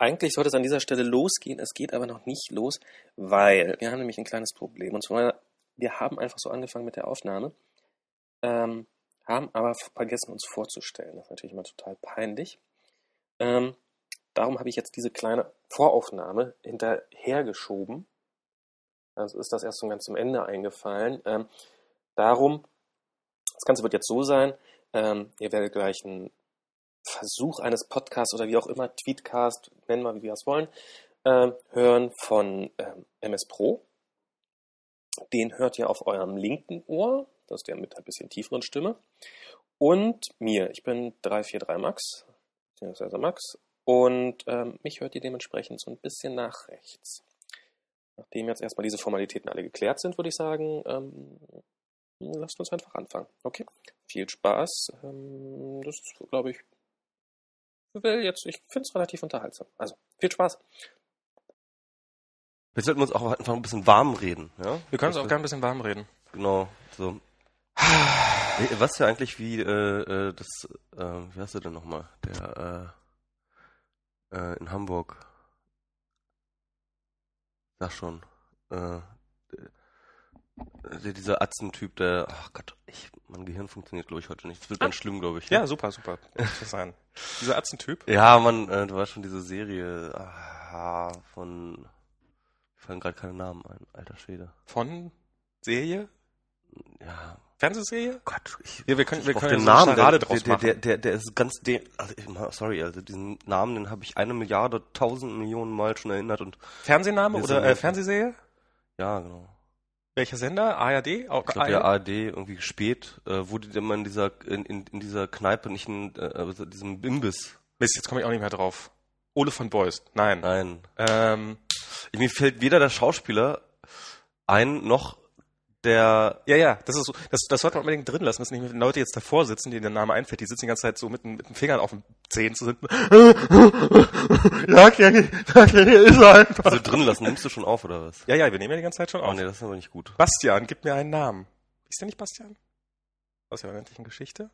eigentlich sollte es an dieser Stelle losgehen. Es geht aber noch nicht los, weil wir haben nämlich ein kleines Problem. Und zwar, wir haben einfach so angefangen mit der Aufnahme, ähm, haben aber vergessen, uns vorzustellen. Das ist natürlich immer total peinlich. Ähm, darum habe ich jetzt diese kleine Voraufnahme hinterhergeschoben. Also ist das erst so ganz zum Ende eingefallen. Ähm, darum, das Ganze wird jetzt so sein, ähm, ihr werdet gleich einen Versuch eines Podcasts oder wie auch immer, Tweetcast, nennen wir, wie wir es wollen, ähm, hören von ähm, MS Pro. Den hört ihr auf eurem linken Ohr, das ist der mit ein bisschen tieferen Stimme. Und mir, ich bin 343 Max, Max, und ähm, mich hört ihr dementsprechend so ein bisschen nach rechts. Nachdem jetzt erstmal diese Formalitäten alle geklärt sind, würde ich sagen, ähm, lasst uns einfach anfangen. Okay? Viel Spaß. Ähm, das ist, glaube ich, will jetzt, ich finde es relativ unterhaltsam. Also, viel Spaß. Wir sollten uns auch einfach ein bisschen warm reden, ja? Wir können uns auch gerne ein bisschen warm reden. Genau, so. Was ja eigentlich wie äh, äh, das, äh, wie heißt der denn nochmal? Der äh, äh, in Hamburg. Sag schon. Der, dieser Atzentyp, der, ach Gott, ich, mein Gehirn funktioniert glaube ich heute nicht. Das wird ah. ganz schlimm, glaube ich. Ja, super, super. Das sein. dieser Atzentyp? Ja, man, äh, du weißt schon diese Serie ah, von, mir fallen gerade keine Namen ein, alter Schwede. Von Serie? Ja. Fernsehserie? Gott, ich, ja, wir können, wir können den Namen, der, draus der, der, der, der ist ganz, der, also, sorry, also diesen Namen, den habe ich eine Milliarde, tausend Millionen Mal schon erinnert und. Fernsehname oder äh, Fernsehserie? Ja, genau. Welcher Sender? ARD? Auch ich glaube, ja, ARD, irgendwie spät, äh, wurde immer in dieser, in, in, in dieser Kneipe, nicht in äh, also diesem Imbiss. Mist, jetzt komme ich auch nicht mehr drauf. Ole von Beust. Nein. Nein. Ähm, mir fällt weder der Schauspieler ein, noch der. Ja, ja, das ist so, das, das sollte man unbedingt drin lassen, dass nicht Leute jetzt davor sitzen, denen der Name einfällt, die sitzen die ganze Zeit so mit, mit den Fingern auf den Zehen zu sitzen. ja, Kenny, ja, Kenny ist einfach. Also drin lassen, nimmst du schon auf, oder was? Ja, ja, wir nehmen ja die ganze Zeit schon oh, auf. Oh nee, das ist aber nicht gut. Bastian, gib mir einen Namen. Ist der nicht Bastian? Aus der unendlichen Geschichte?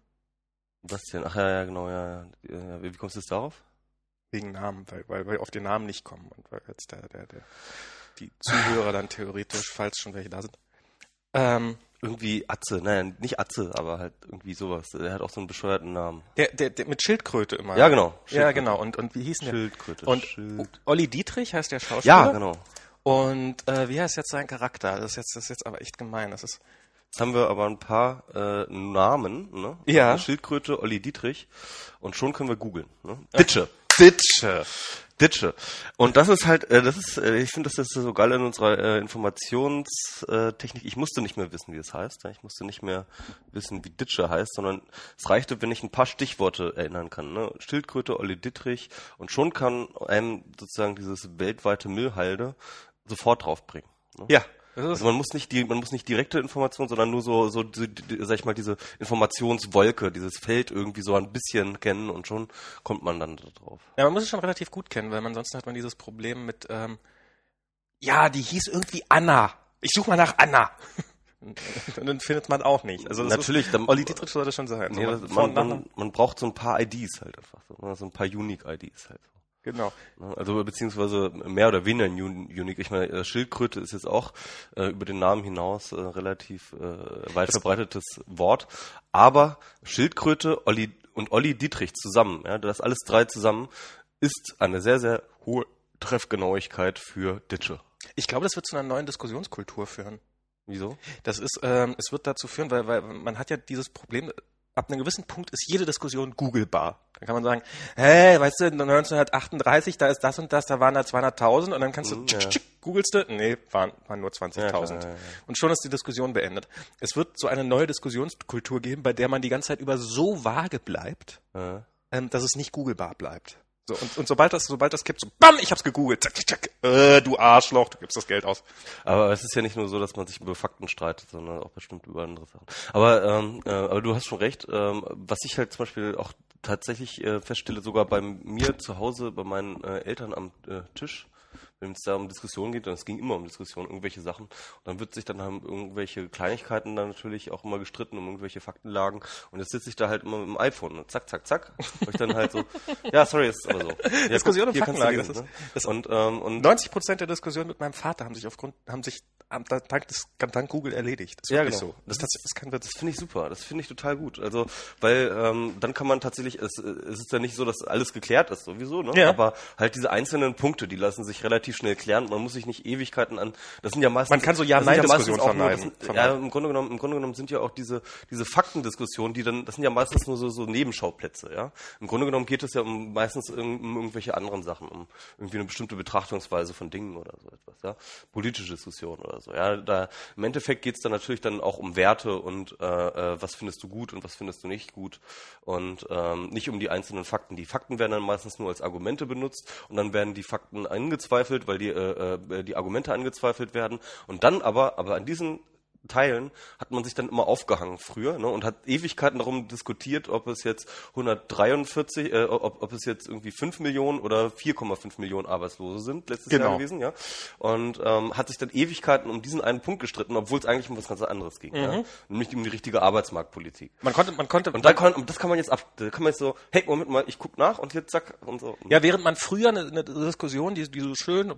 Bastian, ach ja, ja, genau, ja, ja. Wie kommst du jetzt darauf? Wegen Namen, weil, weil wir auf den Namen nicht kommen und weil jetzt der, der, der, die Zuhörer dann theoretisch, falls schon welche da sind, ähm, irgendwie Atze, naja, nicht Atze, aber halt irgendwie sowas. Der hat auch so einen bescheuerten Namen. Der, der, der mit Schildkröte immer. Ja, genau. Ja, genau. Und, und wie hieß der? Schildkröte. Und Schild. Olli Dietrich heißt der Schauspieler. Ja, genau. Und äh, wie heißt jetzt sein Charakter? Das ist jetzt, das ist jetzt aber echt gemein. Das ist. Jetzt haben wir aber ein paar äh, Namen, ne? Ja. Schildkröte, Olli Dietrich. Und schon können wir googeln. Ne? Ditsche. Ditsche. Ditsche. Und das ist halt, äh, das ist, äh, ich finde, das ist so geil in unserer äh, Informationstechnik. Ich musste nicht mehr wissen, wie es heißt. Ich musste nicht mehr wissen, wie Ditsche heißt, sondern es reichte, wenn ich ein paar Stichworte erinnern kann. Ne? Schildkröte, Olli Dittrich und schon kann einem sozusagen dieses weltweite Müllhalde sofort draufbringen. Ne? Ja, also man muss nicht die, man muss nicht direkte Informationen, sondern nur so, so, die, die, sag ich mal, diese Informationswolke, dieses Feld irgendwie so ein bisschen kennen und schon kommt man dann da drauf. Ja, man muss es schon relativ gut kennen, weil ansonsten hat man dieses Problem mit, ähm, ja, die hieß irgendwie Anna. Ich suche mal nach Anna. Und dann findet man auch nicht. Also natürlich, ist, Olli Dietrich sollte schon sein. Nee, so, man, man, man, man, braucht so ein paar IDs halt einfach, so, so ein paar Unique IDs halt. Genau. Also beziehungsweise mehr oder weniger unique. Ich meine, Schildkröte ist jetzt auch äh, über den Namen hinaus äh, relativ äh, weit verbreitetes Wort. Aber Schildkröte Olli und Olli Dietrich zusammen, ja, das alles drei zusammen, ist eine sehr, sehr hohe Treffgenauigkeit für Ditsche. Ich glaube, das wird zu einer neuen Diskussionskultur führen. Wieso? Das ist, ähm, es wird dazu führen, weil, weil man hat ja dieses Problem, ab einem gewissen Punkt ist jede Diskussion googlebar. Da kann man sagen, hey, weißt du, 1938, da ist das und das, da waren da 200.000 und dann kannst du, ja. tschick, tschick, googelst du, nee, waren, waren nur 20.000. Ja, ja, und schon ist die Diskussion beendet. Es wird so eine neue Diskussionskultur geben, bei der man die ganze Zeit über so vage bleibt, ähm, dass es nicht googlebar bleibt. So, und, und sobald das, sobald das kippt, so, bam, ich hab's gegoogelt, zack, zack, äh, du Arschloch, du gibst das Geld aus. Aber es ist ja nicht nur so, dass man sich über Fakten streitet, sondern auch bestimmt über andere Sachen. Aber, ähm, äh, aber du hast schon recht, ähm, was ich halt zum Beispiel auch tatsächlich äh, feststelle, sogar bei mir zu Hause, bei meinen äh, Eltern am äh, Tisch, wenn es da um Diskussionen geht, und es ging immer um Diskussionen, irgendwelche Sachen, und dann wird sich dann haben irgendwelche Kleinigkeiten dann natürlich auch immer gestritten um irgendwelche Faktenlagen und jetzt sitze ich da halt immer mit dem iPhone und zack, zack, zack, und ich dann halt so, ja, sorry, ist aber so. Ja, Diskussion guck, um Faktenlage, lesen, das ne? ist- das- und, ähm, und 90 Prozent der Diskussionen mit meinem Vater haben sich aufgrund, haben sich dank, des, dank Google erledigt. Das ist Ja, wirklich genau. so. Das, das kein Witz. Das finde ich super, das finde ich total gut. Also, weil ähm, dann kann man tatsächlich, es, es ist ja nicht so, dass alles geklärt ist sowieso, ne? Ja. Aber halt diese einzelnen Punkte, die lassen sich relativ schnell klären. Man muss sich nicht Ewigkeiten an. Das sind ja meistens. Man kann so das Ja-Nein-Diskussionen nur- vermeiden. das sind- Ja, im Grunde genommen, im Grunde genommen sind ja auch diese diese Faktendiskussionen, die dann, das sind ja meistens nur so so Nebenschauplätze, ja. Im Grunde genommen geht es ja um meistens um, um irgendwelche anderen Sachen, um irgendwie eine bestimmte Betrachtungsweise von Dingen oder so etwas, ja. Politische Diskussionen oder so, ja. Da im Endeffekt geht es dann natürlich dann auch um Werte und äh, äh, was findest du gut und was findest du nicht gut und ähm, nicht um die einzelnen Fakten. Die Fakten werden dann meistens nur als Argumente benutzt und dann werden die Fakten angezweifelt, weil die äh, äh, die Argumente angezweifelt werden und dann aber aber an diesen Teilen hat man sich dann immer aufgehangen früher ne, und hat Ewigkeiten darum diskutiert, ob es jetzt 143, äh, ob, ob es jetzt irgendwie 5 Millionen oder 4,5 Millionen Arbeitslose sind letztes Genau. Jahr gewesen, ja. Und ähm, hat sich dann Ewigkeiten um diesen einen Punkt gestritten, obwohl es eigentlich um was ganz anderes ging, ja. Nämlich um die richtige Arbeitsmarktpolitik. Man konnte, man konnte, Und da kann, und das kann man jetzt ab, da kann man jetzt so, hey, Moment mal, ich guck nach und jetzt zack und so. Ja, während man früher eine, eine Diskussion, die, die so schön,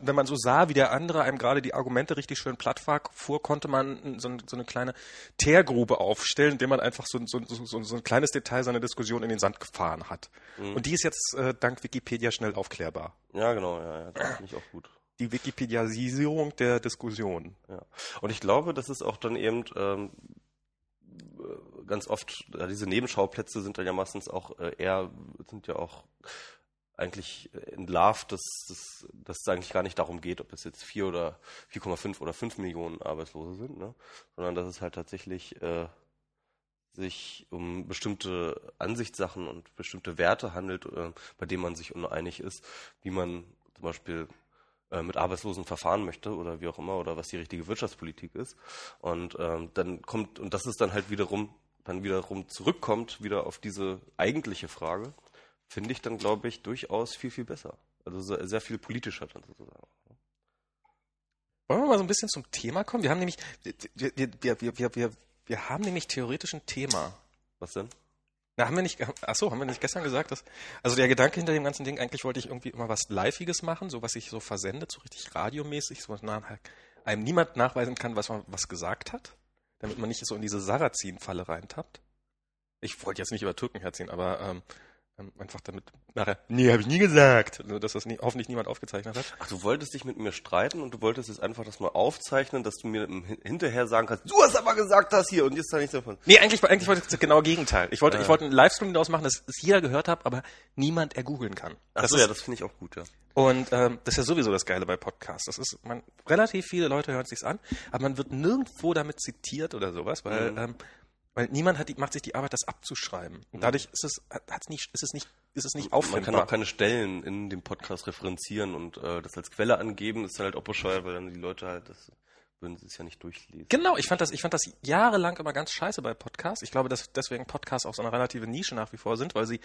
wenn man, so sah, wie der andere einem gerade die Argumente richtig schön platt fuhr, konnte man so, ein- so eine kleine Teergrube aufstellen, indem man einfach so, so, so, so, so ein kleines Detail seiner Diskussion in den Sand gefahren hat. Und die ist jetzt äh, dank Wikipedia schnell aufklärbar. Ja, genau, ja, ja, das finde ich auch gut. Die Wikipediasierung der Diskussion. Ja. Und ich glaube, das ist auch dann eben ähm, äh, ganz oft, ja, diese Nebenschauplätze sind dann ja meistens auch äh, eher, sind ja auch eigentlich entlarvt, dass, dass, dass es eigentlich gar nicht darum geht, ob es jetzt 4 oder 4,5 oder 5 Millionen Arbeitslose sind, ne? sondern dass es halt tatsächlich äh, sich um bestimmte Ansichtssachen und bestimmte Werte handelt, äh, bei denen man sich uneinig ist, wie man zum Beispiel äh, mit Arbeitslosen verfahren möchte oder wie auch immer oder was die richtige Wirtschaftspolitik ist. Und ähm, dann kommt, und das ist dann halt wiederum, dann wiederum zurückkommt, wieder auf diese eigentliche Frage, finde ich dann, glaube ich, durchaus viel, viel besser. Also sehr, sehr viel politischer dann sozusagen. Wollen wir mal so ein bisschen zum Thema kommen? Wir haben nämlich, wir, wir, wir, wir, wir, wir, haben nämlich theoretisch ein Thema. Was denn? Na, haben wir nicht, ach so, haben wir nicht gestern gesagt, dass, also der Gedanke hinter dem ganzen Ding, eigentlich wollte ich irgendwie immer was Liveiges machen, so was ich so versendet, so richtig radiomäßig, so was nach, einem niemand nachweisen kann, was man was gesagt hat, damit man nicht so in diese Sarrazin-Falle reintappt. Ich wollte jetzt nicht über Türken herziehen, aber ähm, einfach damit nachher, nee, habe ich nie gesagt, also, dass das nie, hoffentlich niemand aufgezeichnet hat. Ach, du wolltest dich mit mir streiten und du wolltest jetzt einfach das mal aufzeichnen, dass du mir hinterher sagen kannst, du hast aber gesagt das hier und jetzt sage ich davon. Nee, eigentlich, eigentlich wollte ich das genaue Gegenteil. Ich wollte, Ja. ich wollte einen Livestream daraus machen, dass es jeder gehört hat, aber niemand ergoogeln kann. Ach Das so, ist- ja, das finde ich auch gut, ja. Und ähm, das ist ja sowieso das Geile bei Podcasts. Das ist, man, relativ viele Leute hören sich's an, aber man wird nirgendwo damit zitiert oder sowas, weil, Mhm. ähm, weil niemand hat die, macht sich die Arbeit, das abzuschreiben. Und dadurch ist es, hat- hat's nicht, ist es nicht, ist es nicht Man auffindbar. kann auch keine Stellen in dem Podcast referenzieren und äh, das als Quelle angeben, ist halt auch bescheuert, weil dann die Leute halt, das würden sie es ja nicht durchlesen. Genau, ich fand das, ich fand das jahrelang immer ganz scheiße bei Podcasts. Ich glaube, dass deswegen Podcasts auch so eine relative Nische nach wie vor sind, weil sie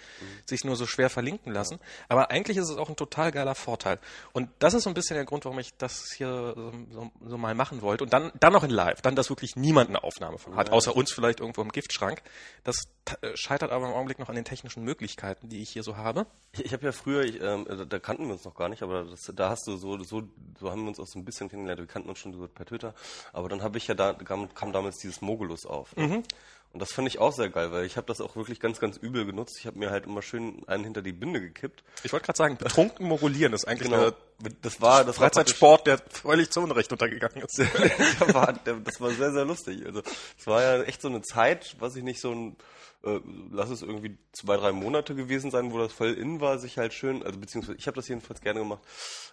sich nur so schwer verlinken lassen. Aber eigentlich ist es auch ein total geiler Vorteil. Und das ist so ein bisschen der Grund, warum ich das hier so, so, so mal machen wollte. Und dann, dann noch in Live. Dann, dass wirklich niemand eine Aufnahme von hat, außer uns vielleicht irgendwo im Giftschrank. Das äh, scheitert aber im Augenblick noch an den technischen Möglichkeiten, die ich hier so habe. Ich, habe ja früher, ich, ähm, da, da kannten wir uns noch gar nicht, aber das, da hast du so, so, so haben wir uns auch so ein bisschen kennengelernt. Wir kannten uns schon so per Twitter, aber dann habe ich ja da kam, kam damals dieses Mogulus auf. Ne? Und das fand ich auch sehr geil, weil ich habe das auch wirklich ganz, ganz übel genutzt. Ich habe mir halt immer schön einen hinter die Binde gekippt. Ich wollte gerade sagen, betrunken morulieren ist eigentlich Genau. eine Das war, das Freizeitsport, der völlig zu Unrecht untergegangen ist. das war sehr, sehr lustig. Also es war ja echt so eine Zeit, was ich nicht so ein, äh, lass es irgendwie zwei, drei Monate gewesen sein, wo das voll in war, sich halt schön, also beziehungsweise ich habe das jedenfalls gerne gemacht,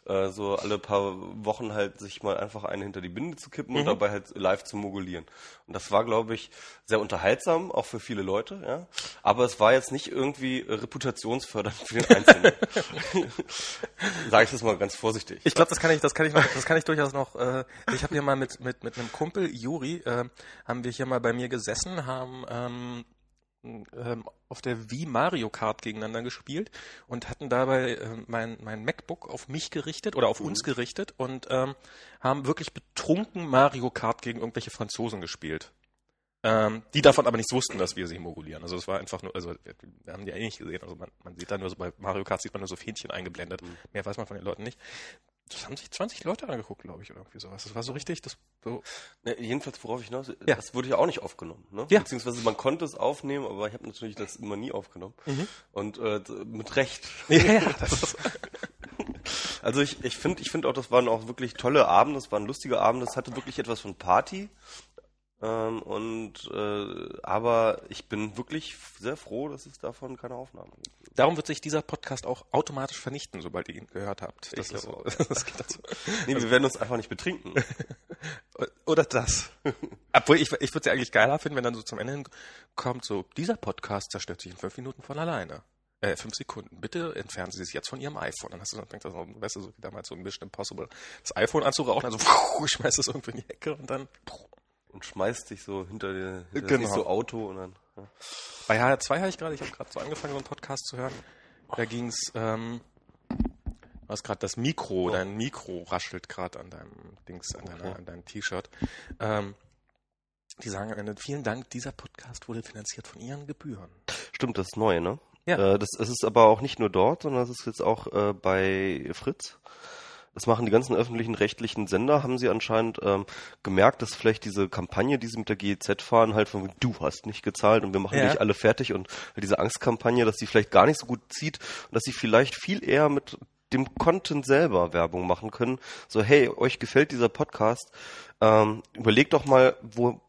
äh, so alle paar Wochen halt sich mal einfach einen hinter die Binde zu kippen und dabei halt live zu mogulieren. Und das war, glaube ich, sehr unterhaltsam, auch für viele Leute, ja. Aber es war jetzt nicht irgendwie reputationsfördernd für den Einzelnen. Sage ich das mal ganz vorsichtig. Ich glaube, das kann ich, das kann ich das kann ich durchaus noch. Äh, ich habe hier mal mit mit mit einem Kumpel Juri, äh, haben wir hier mal bei mir gesessen, haben ähm, ähm, auf der Wii Mario Kart gegeneinander gespielt und hatten dabei äh, mein, mein MacBook auf mich gerichtet oder auf uns gerichtet und ähm, haben wirklich betrunken Mario Kart gegen irgendwelche Franzosen gespielt. Ähm, die davon aber nichts wussten, dass wir sie modulieren. Also es war einfach nur, also wir haben die ja eh nicht gesehen. Also man, man sieht da nur so bei Mario Kart sieht man nur so Fähnchen eingeblendet. Mehr weiß man von den Leuten nicht. Das haben sich 20 Leute angeguckt, glaube ich, oder irgendwie sowas. Das war so richtig, das so. Ne, jedenfalls, worauf ich hinaus Ja. das wurde ja auch nicht aufgenommen. Ne? Ja. Beziehungsweise man konnte es aufnehmen, aber ich habe natürlich das immer nie aufgenommen. Und äh, mit Recht. Ja, das Also ich, ich finde ich finde auch, das waren auch wirklich tolle Abende, das waren lustige Abende, das hatte wirklich etwas von Party. Ähm, und äh, aber ich bin wirklich sehr froh, dass es davon keine Aufnahmen gibt. darum wird sich dieser Podcast auch automatisch vernichten, sobald ihr ihn gehört habt. Das ist, glaube das geht dazu. Nee, wir werden uns einfach nicht betrinken. Oder das. Obwohl, ich, ich würde es ja eigentlich geiler finden, wenn dann so zum Ende hin kommt, so, dieser Podcast zerstört sich in fünf Minuten von alleine. Äh, fünf Sekunden. Bitte entfernen Sie sich jetzt von Ihrem iPhone. Dann hast du, dann fängt das so, weißt du, so wie damals so ein Mission Impossible, das iPhone anzurauchen, also schmeißt es irgendwo in die Ecke und dann. Und schmeißt dich so hinter dir, hinter Genau. so Auto und dann. Ja. Bei HR2 habe ich gerade, ich habe gerade so angefangen, so einen Podcast zu hören. Da ging es, ähm, was gerade das Mikro, dein Mikro raschelt gerade an deinem Dings, an, deiner, Okay. an deinem T-Shirt. Ähm, die sagen am Ende, vielen Dank, dieser Podcast wurde finanziert von Ihren Gebühren. Stimmt, das ist neu, ne? Ja. Äh, das, es ist aber auch nicht nur dort, sondern es ist jetzt auch äh, bei Fritz. Das machen die ganzen öffentlichen rechtlichen Sender, haben sie anscheinend ähm, gemerkt, dass vielleicht diese Kampagne, die sie mit der GEZ fahren, halt von du hast nicht gezahlt und wir machen Ja. dich alle fertig und diese Angstkampagne, dass sie vielleicht gar nicht so gut zieht und dass sie vielleicht viel eher mit dem Content selber Werbung machen können. So, hey, euch gefällt dieser Podcast, ähm, überlegt doch mal,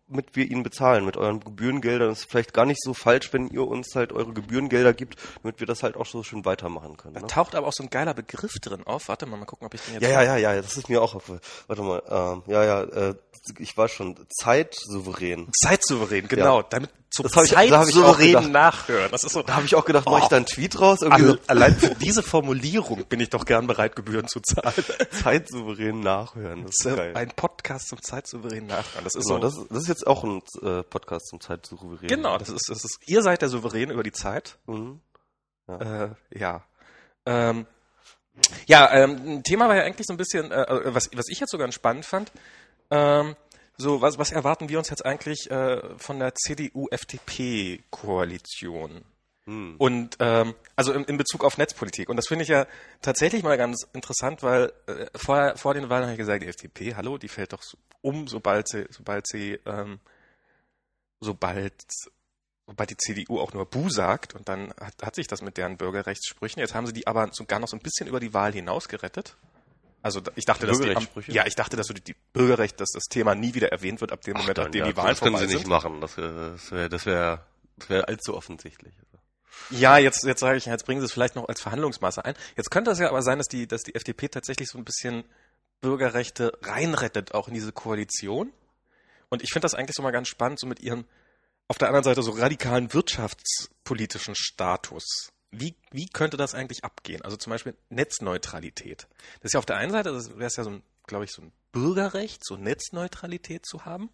womit wir ihn bezahlen, mit euren Gebührengeldern. Das ist vielleicht gar nicht so falsch, wenn ihr uns halt eure Gebührengelder gibt, damit wir das halt auch so schön weitermachen können. Da Ne? taucht aber auch so ein geiler Begriff drin auf. Warte mal, mal gucken, ob ich den jetzt. Ja, ja, ja, ja, das ist mir auch aufgefallen. Warte mal, ähm, ja, ja, äh, ich war schon zeitsouverän. Zeitsouverän, genau. Damit zum Das hab ich- da hab ich nachhören. Das ist so. Da habe ich auch gedacht, mache ich da einen Tweet raus? Irgendwie Alle, so allein für diese Formulierung bin ich doch gern bereit, Gebühren zu zahlen. zeitsouverän nachhören. Das ist geil. Ein Podcast zum zeitsouveränen Nachhören. Das ist Genau, so. das, das ist jetzt auch ein äh, Podcast zum zeitsouverän. genau, das ist, das ist, ihr seid der Souverän über die Zeit. Mhm. Äh, ja. Ähm, ja, ähm, ein Thema war ja eigentlich so ein bisschen, äh, äh, was, was ich jetzt so ganz spannend fand. Ähm, so, was, was erwarten wir uns jetzt eigentlich äh, von der CDU-FDP-Koalition? Hm. Und ähm, also in, in Bezug auf Netzpolitik. Und das finde ich ja tatsächlich mal ganz interessant, weil äh, vor, vor den Wahlen habe ich gesagt, die FDP, hallo, die fällt doch um, sobald sie, sobald sie, ähm, sobald, sobald die CDU auch nur Bu sagt. Und dann hat, hat sich das mit deren Bürgerrechtssprüchen. Jetzt haben sie die aber sogar noch so ein bisschen über die Wahl hinaus gerettet. Also ich dachte, dass die, ja, ich dachte, dass so die, Bürgerrecht, dass das Thema nie wieder erwähnt wird ab dem Moment, ab dem ja, die Wahlen das können vorbei sie nicht sind. machen. Das, äh, das wäre das wär, das wär allzu offensichtlich. Ja, jetzt, jetzt sage ich, jetzt bringen sie es vielleicht noch als Verhandlungsmasse ein. Jetzt könnte es ja aber sein, dass die, dass die FDP tatsächlich so ein bisschen Bürgerrechte reinrettet, auch in diese Koalition. Und ich finde das eigentlich so mal ganz spannend, so mit ihrem, auf der anderen Seite so radikalen wirtschaftspolitischen Status. Wie, wie könnte das eigentlich abgehen? Also zum Beispiel Netzneutralität. Das ist ja auf der einen Seite, das wäre es ja so ein, glaube ich, so ein Bürgerrecht, so Netzneutralität zu haben.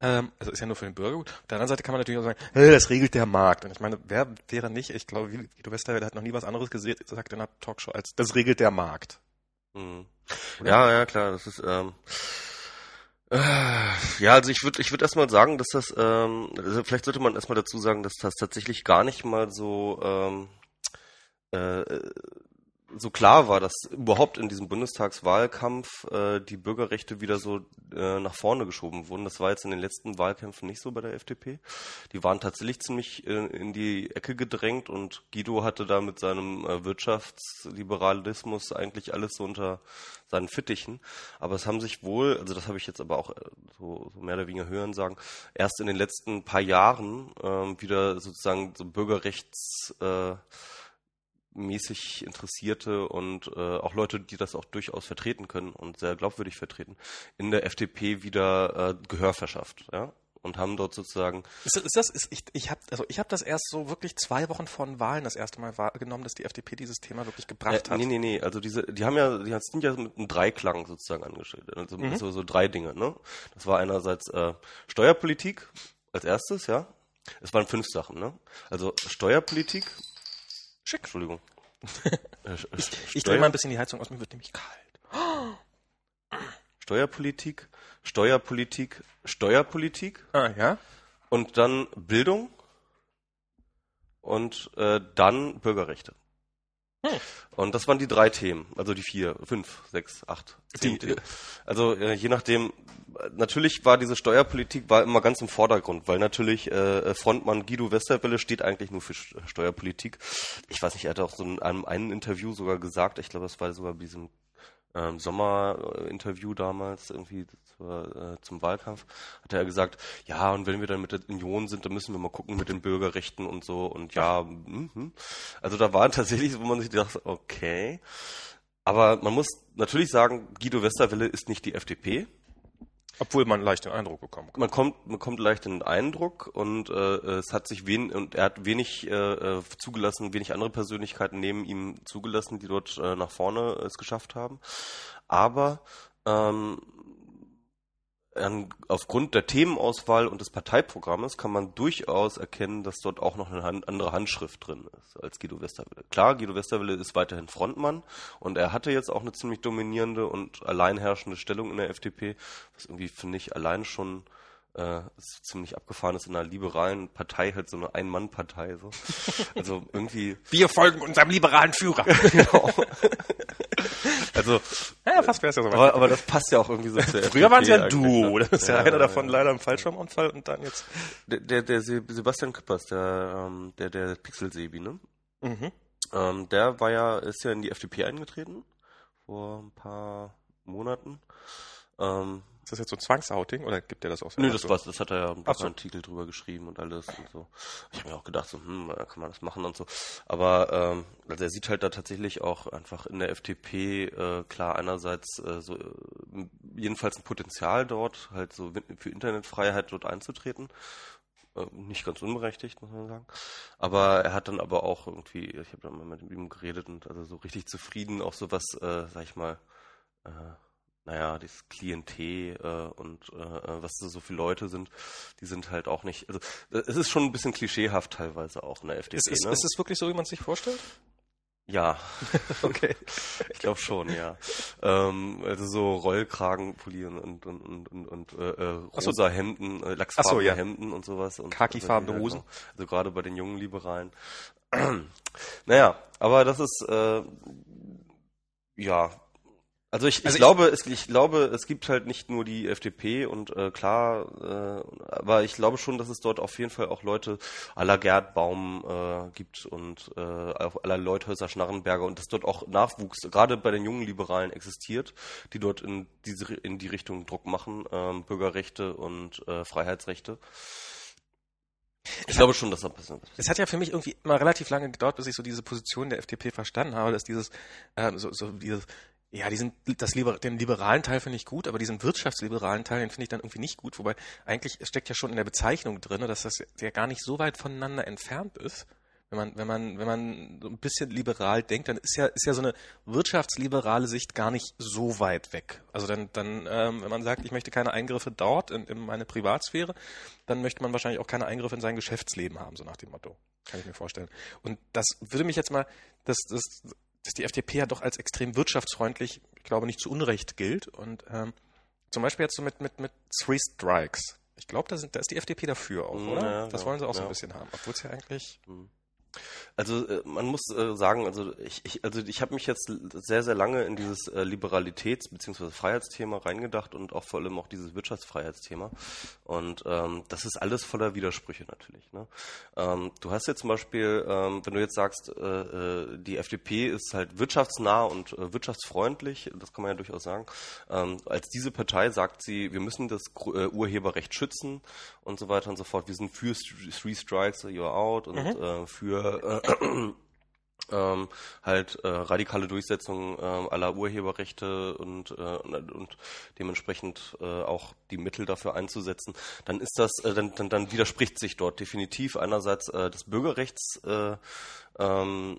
Ähm, also ist ja nur für den Bürger gut. Auf der anderen Seite kann man natürlich auch sagen, hey, das regelt der Markt. Und ich meine, wer wäre nicht, ich glaube, Guido Westerwelle hat noch nie was anderes gesehen, gesagt in einer Talkshow, als das regelt der Markt. Mhm. Ja, ja, klar, das ist, ähm, äh, ja, also ich würde ich würd erstmal sagen, dass das, ähm, also vielleicht sollte man erstmal dazu sagen, dass das tatsächlich gar nicht mal so, ähm, äh, so klar war, dass überhaupt in diesem Bundestagswahlkampf äh, die Bürgerrechte wieder so äh, nach vorne geschoben wurden. Das war jetzt in den letzten Wahlkämpfen nicht so bei der FDP. Die waren tatsächlich ziemlich äh, in die Ecke gedrängt und Guido hatte da mit seinem äh, Wirtschaftsliberalismus eigentlich alles so unter seinen Fittichen. Aber es haben sich wohl, also das habe ich jetzt aber auch äh, so, so mehr oder weniger hören sagen, erst in den letzten paar Jahren ähm, wieder sozusagen so Bürgerrechts äh, mäßig Interessierte und äh, auch Leute, die das auch durchaus vertreten können und sehr glaubwürdig vertreten, in der FDP wieder äh, Gehör verschafft, ja, und haben dort sozusagen Ist, das- ist das, ist, ich, ich habe also ich hab das erst so wirklich zwei Wochen vor den Wahlen das erste Mal wahrgenommen, dass die FDP dieses Thema wirklich gebracht Äh, hat. nee, nee, nee, also diese, die haben ja, die sind ja mit einem Dreiklang sozusagen angestellt, also Mhm. so, so drei Dinge, ne? Das war einerseits äh, Steuerpolitik als erstes, ja, Es waren fünf Sachen, ne? Also Steuerpolitik. Schick. Entschuldigung. Äh, Ich, ich drehe mal ein bisschen die Heizung aus, mir wird nämlich kalt. Steuerpolitik, Steuerpolitik, Steuerpolitik Ah, ja? und dann Bildung und äh, dann Bürgerrechte. Hm. Und das waren die drei Themen, also die vier, fünf, sechs, acht, zehn. Die- also äh, je nachdem, natürlich war diese Steuerpolitik war immer ganz im Vordergrund, weil natürlich äh, Frontmann Guido Westerwelle steht eigentlich nur für Steuerpolitik. Ich weiß nicht, er hat auch so in einem, einem Interview sogar gesagt, ich glaube, das war sogar bei diesem ähm, Sommerinterview damals irgendwie zur, äh, zum Wahlkampf, hat er gesagt, ja, und wenn wir dann mit der Union sind, dann müssen wir mal gucken mit den Bürgerrechten und so und ja, mhm. also da war tatsächlich, wo man sich dachte, okay, aber man muss natürlich sagen, Guido Westerwelle ist nicht die FDP. Obwohl man leicht den Eindruck bekommen kann. Man kommt, man kommt leicht den Eindruck und äh, es hat sich wen und er hat wenig äh, äh, zugelassen, wenig andere Persönlichkeiten neben ihm zugelassen, die dort äh, nach vorne es geschafft haben. Aber ähm, an, aufgrund der Themenauswahl und des Parteiprogrammes kann man durchaus erkennen, dass dort auch noch eine Hand, andere Handschrift drin ist als Guido Westerwelle. Klar, Guido Westerwelle ist weiterhin Frontmann und er hatte jetzt auch eine ziemlich dominierende und alleinherrschende Stellung in der FDP, was irgendwie, finde ich, allein schon äh, ziemlich abgefahren ist in einer liberalen Partei, halt so eine Ein-Mann-Partei. So. Also irgendwie, Wir folgen unserem liberalen Führer. genau. Also, ja, fast wäre es ja so. aber, aber das passt ja auch irgendwie so zur Früher waren es ja FDP eigentlich, du. ne? Das ist ja, Ja, einer ja, davon leider im Fallschirmunfall und dann jetzt. Der, der, der Se- Sebastian Küppers, der, ähm, der, der Pixel-Sebi, ne? Mhm. Ähm, der war ja, ist ja in die FDP eingetreten vor ein paar Monaten. Ähm, Ist das jetzt so ein Zwangsouting oder gibt der das auch nö, das war's, das hat er ja einen so. Artikel drüber geschrieben und alles und so. Ich habe mir auch gedacht, so, hm, kann man das machen und so. Aber ähm, also er sieht halt da tatsächlich auch einfach in der FDP äh, klar einerseits äh, so äh, jedenfalls ein Potenzial dort, halt so für Internetfreiheit dort einzutreten. Äh, Nicht ganz unberechtigt, muss man sagen. Aber er hat dann aber auch irgendwie, ich habe dann mal mit ihm geredet und also so richtig zufrieden, auch so was, äh, sag ich mal, äh, naja, dieses Klientel äh, und äh, äh, was so viele Leute sind, die sind halt auch nicht, also äh, es ist schon ein bisschen klischeehaft teilweise auch in der FDP. Ist, ist, ne? ist es wirklich so, wie man es sich vorstellt? ja, Okay. ich glaube schon, ja. Ähm, also so Rollkragen polieren und und und und, und äh, äh, Ach so. rosa Hemden, äh, Ach so, lachsfarbene ja. Hemden und sowas. Und Khakifarbene also, Hosen. Also gerade bei den jungen Liberalen. naja, aber das ist äh, ja. Also ich, ich Also ich- glaube, es, ich glaube, es gibt halt nicht nur die FDP und äh, klar, äh, aber ich glaube schon, dass es dort auf jeden Fall auch Leute la Gerd Baum äh, gibt und äh, la Leuthäuser Schnarrenberger und dass dort auch Nachwuchs, gerade bei den jungen Liberalen existiert, die dort in diese in die Richtung Druck machen, ähm, Bürgerrechte und äh, Freiheitsrechte. Ich glaube schon, dass da passiert. Es hat ja für mich irgendwie immer relativ lange gedauert, bis ich so diese Position der FDP verstanden habe, dass dieses, ähm, so, so dieses, ja, diesen, das Liber den liberalen Teil finde ich gut, aber diesen wirtschaftsliberalen Teil, den finde ich dann irgendwie nicht gut, wobei eigentlich steckt ja schon in der Bezeichnung drin, dass das ja gar nicht so weit voneinander entfernt ist. Wenn man, wenn man, wenn man so ein bisschen liberal denkt, dann ist ja, ist ja so eine wirtschaftsliberale Sicht gar nicht so weit weg. Also dann, dann, ähm, wenn man sagt, ich möchte keine Eingriffe dort in, in meine Privatsphäre, dann möchte man wahrscheinlich auch keine Eingriffe in sein Geschäftsleben haben, so nach dem Motto. Kann ich mir vorstellen. Und das würde mich jetzt mal, das, das, dass die FDP ja doch als extrem wirtschaftsfreundlich, ich glaube, nicht zu Unrecht gilt. Und ähm, zum Beispiel jetzt so mit, mit, mit Three Strikes. Ich glaube, da, sind- da ist die FDP dafür auch, Ja, oder? ja, das wollen sie auch so ein bisschen haben. Obwohl es ja eigentlich. Also äh, man muss äh, sagen, also ich, ich also ich habe mich jetzt sehr sehr lange in dieses äh, Liberalitäts- bzw. Freiheitsthema reingedacht und auch vor allem auch dieses Wirtschaftsfreiheitsthema und ähm, das ist alles voller Widersprüche natürlich. Ne? Ähm, du hast jetzt zum Beispiel, ähm, wenn du jetzt sagst, äh, die FDP ist halt wirtschaftsnah und äh, wirtschaftsfreundlich, das kann man ja durchaus sagen. Ähm, als diese Partei sagt sie, wir müssen das äh, Urheberrecht schützen und so weiter und so fort. Wir sind für Three Strikes, you're out und äh, für äh, ähm, halt äh, radikale Durchsetzung ähm, aller Urheberrechte und, äh, und, dementsprechend äh, auch die Mittel dafür einzusetzen, dann ist das, äh, dann, dann, dann widerspricht sich dort definitiv einerseits äh, das Bürgerrechts äh, ähm,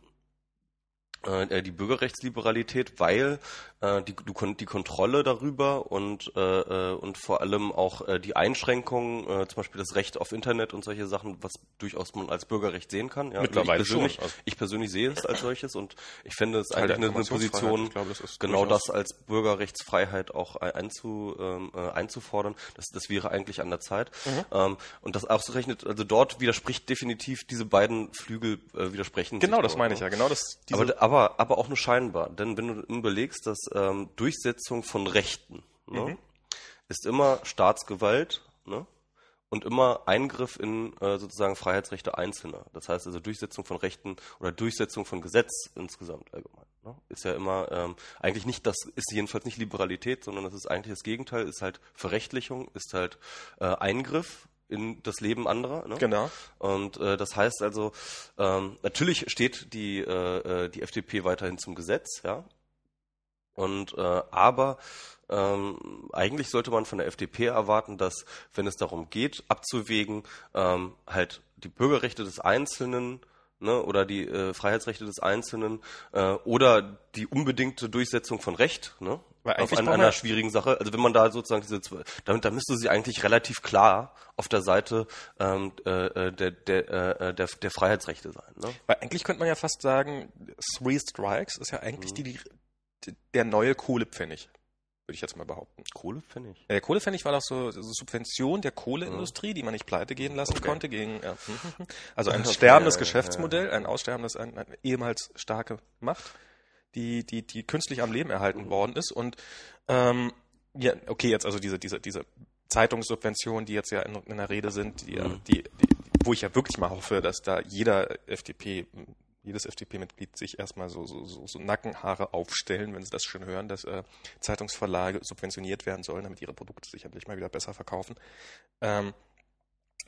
äh, die Bürgerrechtsliberalität, weil äh, die, du, die Kontrolle darüber und, äh, äh, und vor allem auch äh, die Einschränkungen, äh, zum Beispiel das Recht auf Internet und solche Sachen, was durchaus man als Bürgerrecht sehen kann. Ja? Mittlerweile ich persönlich, schon, also- ich persönlich sehe es als solches und ich finde es Teil eigentlich eine, Position, glaube, das genau das als Bürgerrechtsfreiheit auch ein- einzu, ähm, äh, einzufordern. Das, das wäre eigentlich an der Zeit. Mhm. Ähm, und das ausgerechnet, also dort widerspricht definitiv diese beiden Flügel äh, widersprechen. Genau, das meine ne? ich ja. Genau das. Aber, aber, aber auch nur scheinbar. Denn wenn du überlegst, dass ähm, Durchsetzung von Rechten ne, Mhm. ist immer Staatsgewalt ne, und immer Eingriff in äh, sozusagen Freiheitsrechte Einzelner. Das heißt also Durchsetzung von Rechten oder Durchsetzung von Gesetz insgesamt allgemein. Ne, ist ja immer ähm, eigentlich nicht das, ist jedenfalls nicht Liberalität, sondern das ist eigentlich das Gegenteil, ist halt Verrechtlichung, ist halt äh, Eingriff in das Leben anderer. Ne? genau. Und äh, das heißt also, ähm, natürlich steht die, äh, äh, die FDP weiterhin zum Gesetz, ja. Und äh, aber ähm, eigentlich sollte man von der FDP erwarten, dass, wenn es darum geht, abzuwägen, ähm, halt die Bürgerrechte des Einzelnen ne, oder die äh, Freiheitsrechte des Einzelnen äh, oder die unbedingte Durchsetzung von Recht, ne, auf an, einer schwierigen Sache. Also wenn man da sozusagen diese, damit, da müsste sie eigentlich relativ klar auf der Seite ähm, äh, äh, der, der, äh, der, der Freiheitsrechte sein. Ne? Weil eigentlich könnte man ja fast sagen, Three Strikes ist ja eigentlich Mhm. die, die, der neue Kohlepfennig. Würde ich jetzt mal behaupten. Kohle, finde ich. Der Kohlepfennig war doch so, so Subvention der Kohleindustrie, die man nicht pleite gehen lassen Okay. konnte gegen ja. also ein Okay, sterbendes ja, ja, Geschäftsmodell, ein aussterbendes, ein, eine ehemals starke Macht, die, die, die künstlich am Leben erhalten Mhm. worden ist. Und ähm, ja, okay, jetzt also diese, diese, diese Zeitungssubventionen, die jetzt ja in, in der Rede sind, die, Mhm. die, die, wo ich ja wirklich mal hoffe, dass da jeder FDP jedes FDP-Mitglied sich erstmal so, so, so, so Nackenhaare aufstellen, wenn sie das schon hören, dass äh, Zeitungsverlage subventioniert werden sollen, damit ihre Produkte sich endlich mal wieder besser verkaufen. Ähm,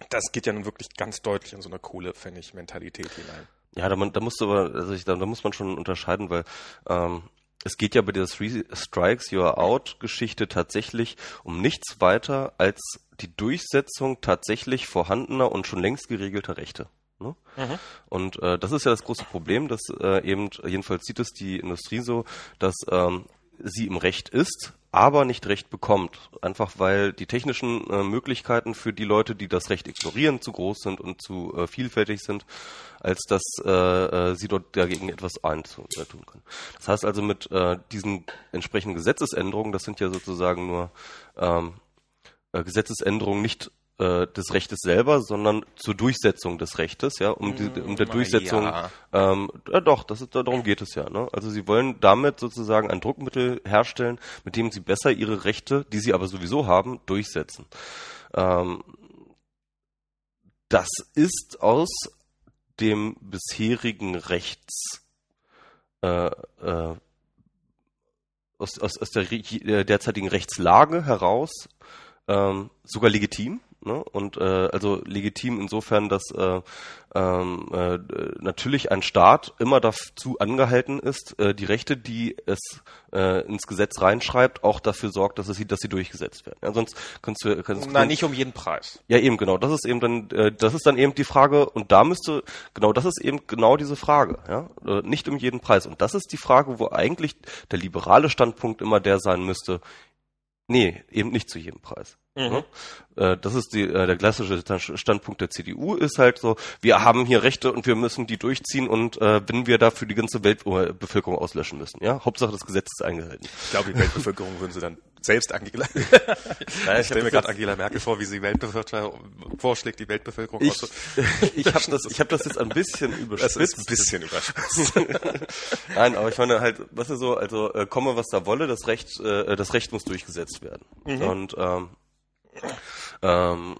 das geht ja nun wirklich ganz deutlich in so eine Kohle-Pfennig-Mentalität hinein. Ja, da, man, da musst du aber, also ich, da, da muss man schon unterscheiden, weil ähm, es geht ja bei dieser Three Strikes You're Out Geschichte tatsächlich um nichts weiter als die Durchsetzung tatsächlich vorhandener und schon längst geregelter Rechte. Ne? Mhm. Und äh, das ist ja das große Problem, dass äh, eben, jedenfalls sieht es die Industrie so, dass ähm, sie im Recht ist, aber nicht Recht bekommt. Einfach weil die technischen äh, Möglichkeiten für die Leute, die das Recht ignorieren, zu groß sind und zu äh, vielfältig sind, als dass äh, äh, sie dort dagegen etwas eintun tun können. Das heißt also mit äh, diesen entsprechenden Gesetzesänderungen, das sind ja sozusagen nur ähm, äh, Gesetzesänderungen nicht äh, des Rechtes selber, sondern zur Durchsetzung des Rechtes, ja, um, die, um der Na Durchsetzung, ja. ähm, ja doch, das ist, darum geht es ja. Ne? Also sie wollen damit sozusagen ein Druckmittel herstellen, mit dem sie besser ihre Rechte, die sie aber sowieso haben, durchsetzen. Ähm, das ist aus dem bisherigen Rechts äh, äh, aus, aus, aus der äh, derzeitigen Rechtslage heraus ähm, sogar legitim. Ne? Und äh, also legitim insofern, dass äh, ähm, äh, natürlich ein Staat immer dazu angehalten ist, äh, die Rechte, die es äh, ins Gesetz reinschreibt, auch dafür sorgt, dass es dass sie durchgesetzt werden. Ja, sonst kannst du kannst, Na, nicht um jeden Preis. ja, eben genau. Das ist eben dann, äh, das ist dann eben die Frage. Und da müsste genau, das ist eben genau diese Frage. Ja, Äh, nicht um jeden Preis. Und das ist die Frage, wo eigentlich der liberale Standpunkt immer der sein müsste. Nee, eben nicht zu jedem Preis. Mhm. Ne? Äh, Das ist die, äh, der klassische Standpunkt der CDU ist halt so, wir haben hier Rechte und wir müssen die durchziehen und äh, wenn wir dafür die ganze Weltbevölkerung auslöschen müssen, ja, Hauptsache das Gesetz ist eingehalten. Ich glaube, die Weltbevölkerung würden sie dann selbst Angela. Nein, ich stelle mir gerade Angela Merkel vor, wie sie Weltbevölkerung vorschlägt, die Weltbevölkerung Ich, ich habe das, ich hab das jetzt ein bisschen Das überspitzt. ist ein bisschen überspitzt. Nein, aber ich meine halt, was ist so, also äh, komme was da wolle, das Recht, äh, das Recht muss durchgesetzt werden. Und ähm, ähm,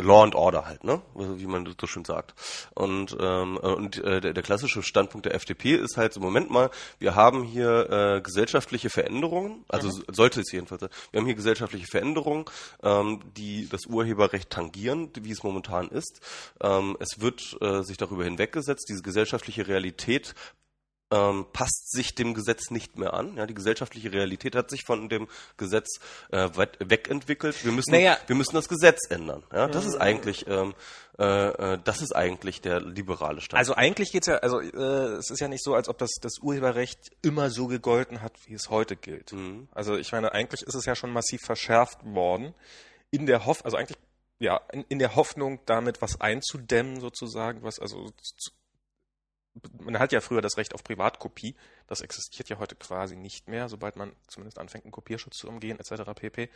Law and Order halt, ne? Wie man so schön sagt. Und, ähm, äh, und äh, der, der klassische Standpunkt der FDP ist halt so, Moment mal, wir haben hier äh, gesellschaftliche Veränderungen, also so- sollte es jedenfalls sein, wir haben hier gesellschaftliche Veränderungen, ähm, die das Urheberrecht tangieren, wie es momentan ist. Ähm, es wird äh, sich darüber hinweggesetzt, diese gesellschaftliche Realität ähm, passt sich dem Gesetz nicht mehr an. Ja, die gesellschaftliche Realität hat sich von dem Gesetz äh, weit, wegentwickelt. Wir müssen, Naja. wir müssen das Gesetz ändern. Ja, das ist eigentlich, ähm, äh, äh, das ist eigentlich der liberale Standpunkt. Also eigentlich geht's ja, also äh, es ist ja nicht so, als ob das, das Urheberrecht immer so gegolten hat, wie es heute gilt. Mhm. Also ich meine, eigentlich ist es ja schon massiv verschärft worden, in der Hoff, also eigentlich ja in, in der Hoffnung, damit was einzudämmen sozusagen, was also zu, man hat ja früher das Recht auf Privatkopie, das existiert ja heute quasi nicht mehr, sobald man zumindest anfängt, einen Kopierschutz zu umgehen etc. pp,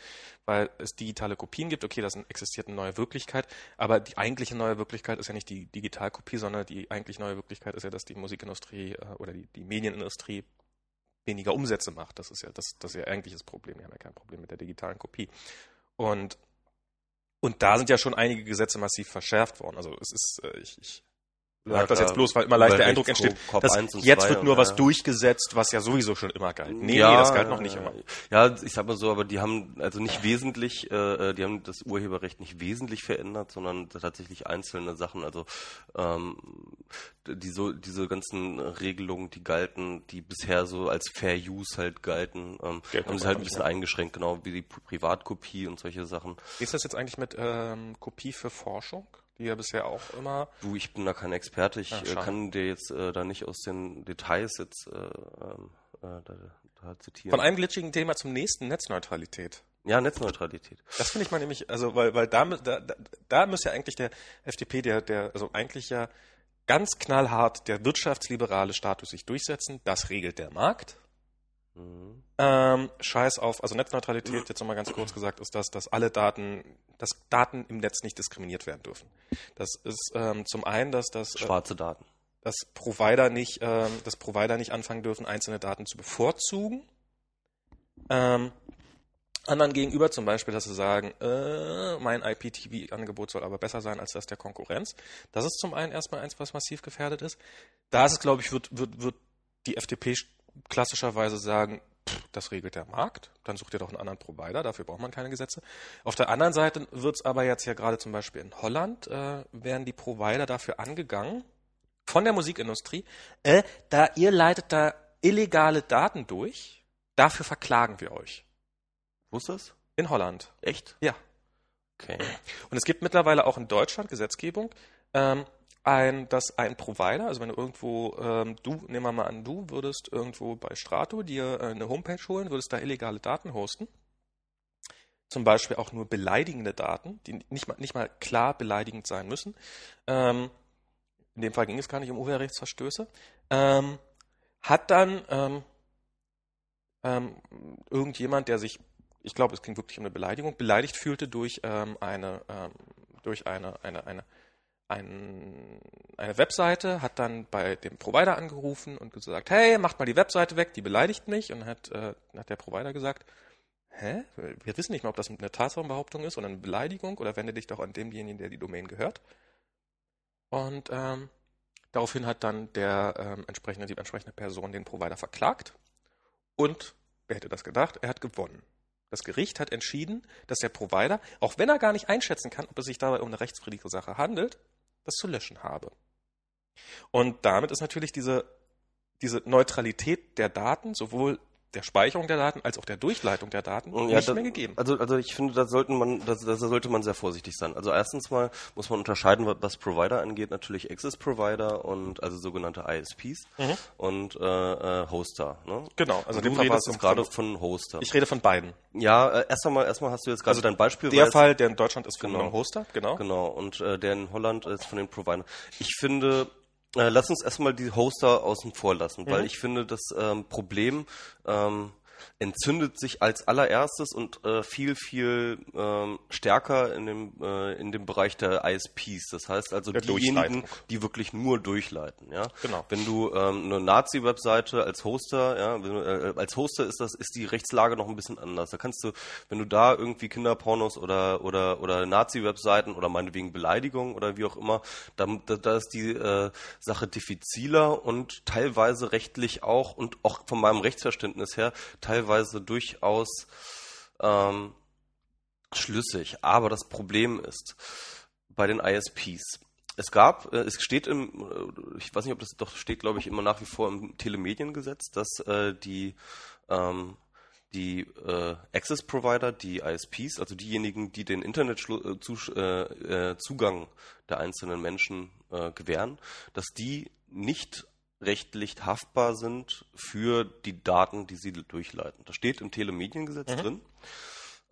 weil es digitale Kopien gibt. Okay, das existiert eine neue Wirklichkeit, aber die eigentliche neue Wirklichkeit ist ja nicht die Digitalkopie, sondern die eigentlich neue Wirklichkeit ist ja, dass die Musikindustrie äh, oder die, die Medienindustrie weniger Umsätze macht. Das ist ja das, das ist ja eigentlich das Problem. Wir haben ja kein Problem mit der digitalen Kopie. Und und da sind ja schon einige Gesetze massiv verschärft worden. Also es ist, äh, ich, ich Ja, sage das da- jetzt bloß, weil immer leicht der Eindruck entsteht, dass 1 und jetzt 2 wird nur was ja. durchgesetzt, was ja sowieso schon immer galt. Nee, nee, das galt noch nicht immer. Ja, ich sag mal so, aber die haben also nicht wesentlich, äh, die haben das Urheberrecht nicht wesentlich verändert, sondern tatsächlich einzelne Sachen. Also ähm, die so diese ganzen Regelungen, die galten, die bisher so als Fair Use halt galten, ähm, haben sie halt ein bisschen mehr. eingeschränkt, genau wie die Pri- Privatkopie und solche Sachen. Wie ist das jetzt eigentlich mit ähm, Kopie für Forschung, die ja bisher auch immer Du, ich bin da kein Experte, ich Ach, äh, kann dir jetzt äh, da nicht aus den Details jetzt äh, ähm, äh, da, da zitieren. von einem glitschigen Thema zum nächsten Netzneutralität. ja, Netzneutralität. Das finde ich mal nämlich, also weil, weil da, da, da müsste ja eigentlich der FDP, der, der, also eigentlich ja ganz knallhart der wirtschaftsliberale Status sich durchsetzen. Das regelt der Markt. Mhm. Ähm, Scheiß auf, also Netzneutralität, jetzt nochmal ganz kurz gesagt, ist das, dass alle Daten, dass Daten im Netz nicht diskriminiert werden dürfen. Das ist ähm, zum einen, dass das, äh, Schwarze Daten. dass Provider nicht, ähm, dass Provider nicht anfangen dürfen, einzelne Daten zu bevorzugen. Ähm, anderen gegenüber zum Beispiel, dass sie sagen, äh, mein IPTV-Angebot soll aber besser sein als das der Konkurrenz. Das ist zum einen erstmal eins, was massiv gefährdet ist. Da ist es, glaube ich, wird, wird, wird die FDP klassischerweise sagen, das regelt der Markt, dann sucht ihr doch einen anderen Provider, dafür braucht man keine Gesetze. Auf der anderen Seite wird es aber jetzt ja gerade zum Beispiel in Holland, äh, werden die Provider dafür angegangen, von der Musikindustrie, äh, da ihr leitet da illegale Daten durch, dafür verklagen wir euch. Wo ist das? In Holland. Echt? Ja. Okay. Und es gibt mittlerweile auch in Deutschland Gesetzgebung, ähm, ein, dass ein Provider, also wenn du irgendwo, ähm, du, nehmen wir mal an, du würdest irgendwo bei Strato dir äh, eine Homepage holen, würdest da illegale Daten hosten, zum Beispiel auch nur beleidigende Daten, die nicht mal, nicht mal klar beleidigend sein müssen. Ähm, in dem Fall ging es gar nicht um Urheberrechtsverstöße. Ähm, hat dann ähm, ähm, irgendjemand, der sich, ich glaube, es ging wirklich um eine Beleidigung, beleidigt fühlte durch ähm, eine, durch eine, eine, eine, ein, eine Webseite, hat dann bei dem Provider angerufen und gesagt, hey, macht mal die Webseite weg, die beleidigt mich. Und hat, äh, hat der Provider gesagt, hä? Wir wissen nicht mal, ob das eine Tatsachenbehauptung ist oder eine Beleidigung oder wende dich doch an demjenigen, der die Domain gehört. Und ähm, daraufhin hat dann der ähm, entsprechende, die entsprechende Person den Provider verklagt. Und wer hätte das gedacht? Er hat gewonnen. Das Gericht hat entschieden, dass der Provider, auch wenn er gar nicht einschätzen kann, ob es sich dabei um eine rechtswidrige Sache handelt, das zu löschen habe. Und damit ist natürlich diese, diese Neutralität der Daten, sowohl der Speicherung der Daten als auch der Durchleitung der Daten, Ja, nicht da- mehr gegeben. Also, also ich finde, da sollten man, da, da sollte man sehr vorsichtig sein. Also erstens mal muss man unterscheiden, was, Provider angeht, natürlich Access Provider und also sogenannte ISPs Mhm. und äh, äh, Hoster. Ne? Genau, also du redest jetzt gerade von- Hoster. Ich rede von beiden. ja, äh, erst einmal, erstmal hast du jetzt gerade Also dein Beispiel. Der Fall, der in Deutschland ist von Genau. einem Hoster, genau. Genau, und äh, der in Holland ist von den Providern. Ich finde, äh, lass uns erstmal die Hoster außen vor lassen, weil Mhm. ich finde, das ähm, Problem ähm, entzündet sich als allererstes und äh, viel, viel ähm, stärker in dem, äh, in dem Bereich der ISPs. Das heißt also Der diejenigen, die wirklich nur durchleiten. Ja? Genau. Wenn du ähm, eine Nazi-Webseite als Hoster, ja, wenn du, äh, als Hoster ist das, ist die Rechtslage noch ein bisschen anders. Da kannst du, wenn du da irgendwie Kinderpornos oder oder oder Nazi-Webseiten oder meinetwegen Beleidigungen oder wie auch immer, da, da, da ist die äh, Sache diffiziler und teilweise rechtlich auch und auch von meinem Rechtsverständnis her teilweise durchaus ähm, schlüssig. Aber das Problem ist bei den ISPs. es gab, äh, es steht im, äh, ich weiß nicht, ob das doch steht, glaube ich, immer nach wie vor im Telemediengesetz, dass äh, die ähm, die äh, Access Provider, die ISPs, also diejenigen, die den Internetzugang äh, äh, der einzelnen Menschen äh, gewähren, dass die nicht rechtlich haftbar sind für die Daten, die sie durchleiten. Das steht im Telemediengesetz mhm. drin.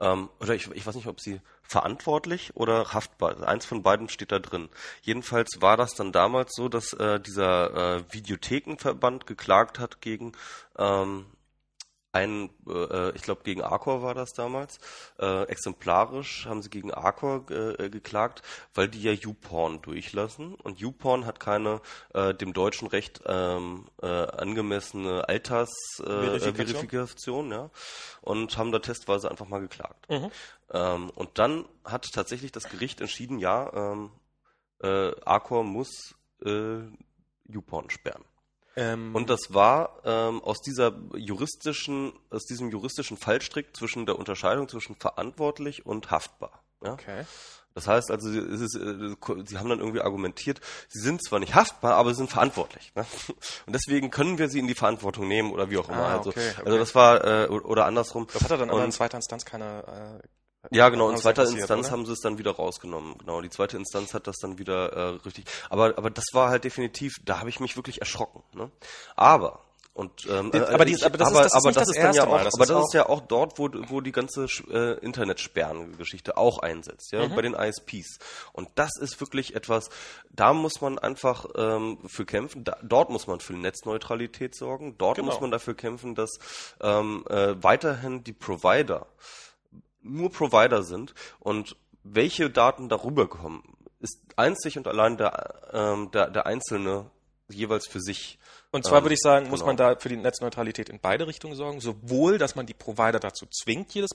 Ähm, oder ich, ich weiß nicht, ob sie verantwortlich oder haftbar. Eins von beiden steht da drin. Jedenfalls war das dann damals so, dass äh, dieser äh, Videothekenverband geklagt hat gegen ähm, ein, äh, ich glaube gegen Arcor war das damals, äh, exemplarisch haben sie gegen Arcor äh, geklagt, weil die ja YouPorn durchlassen und YouPorn hat keine äh, dem deutschen Recht ähm, äh, angemessene Altersverifikation, äh, ja, und haben da testweise einfach mal geklagt. Mhm. Ähm, und dann hat tatsächlich das Gericht entschieden, ja, ähm, äh, Arcor muss äh, YouPorn sperren. Ähm, und das war ähm, aus dieser juristischen, aus diesem juristischen Fallstrick zwischen der Unterscheidung zwischen verantwortlich und haftbar. Ja? Okay. Das heißt also, es ist, äh, sie haben dann irgendwie argumentiert, sie sind zwar nicht haftbar, aber sie sind verantwortlich. Ne? Und deswegen können wir sie in die Verantwortung nehmen oder wie auch immer. Ah, also, okay, okay. also das war äh, oder andersrum. Das hat er dann aber in zweiter Instanz keine äh, ja, genau. In zweiter Instanz oder? haben sie es dann wieder rausgenommen. Genau. Die zweite Instanz hat das dann wieder äh, richtig. Aber, aber das war halt definitiv. Da habe ich mich wirklich erschrocken. Ne? Aber und ähm, äh, aber, die, aber das aber, ist, das aber das, das ist dann ja auch, das aber ist das ist ja auch dort, wo wo die ganze äh, Internetsperren-Geschichte auch einsetzt, ja, mhm. bei den ISPs. Und das ist wirklich etwas, da muss man einfach ähm, für kämpfen. Da, dort muss man für Netzneutralität sorgen. Dort genau. muss man dafür kämpfen, dass ähm, äh, weiterhin die Provider nur Provider sind und welche Daten darüber kommen, ist einzig und allein der, ähm, der, der Einzelne jeweils für sich. Und zwar ähm, würde ich sagen, genau. muss man da für die Netzneutralität in beide Richtungen sorgen. Sowohl, dass man die Provider dazu zwingt, jedes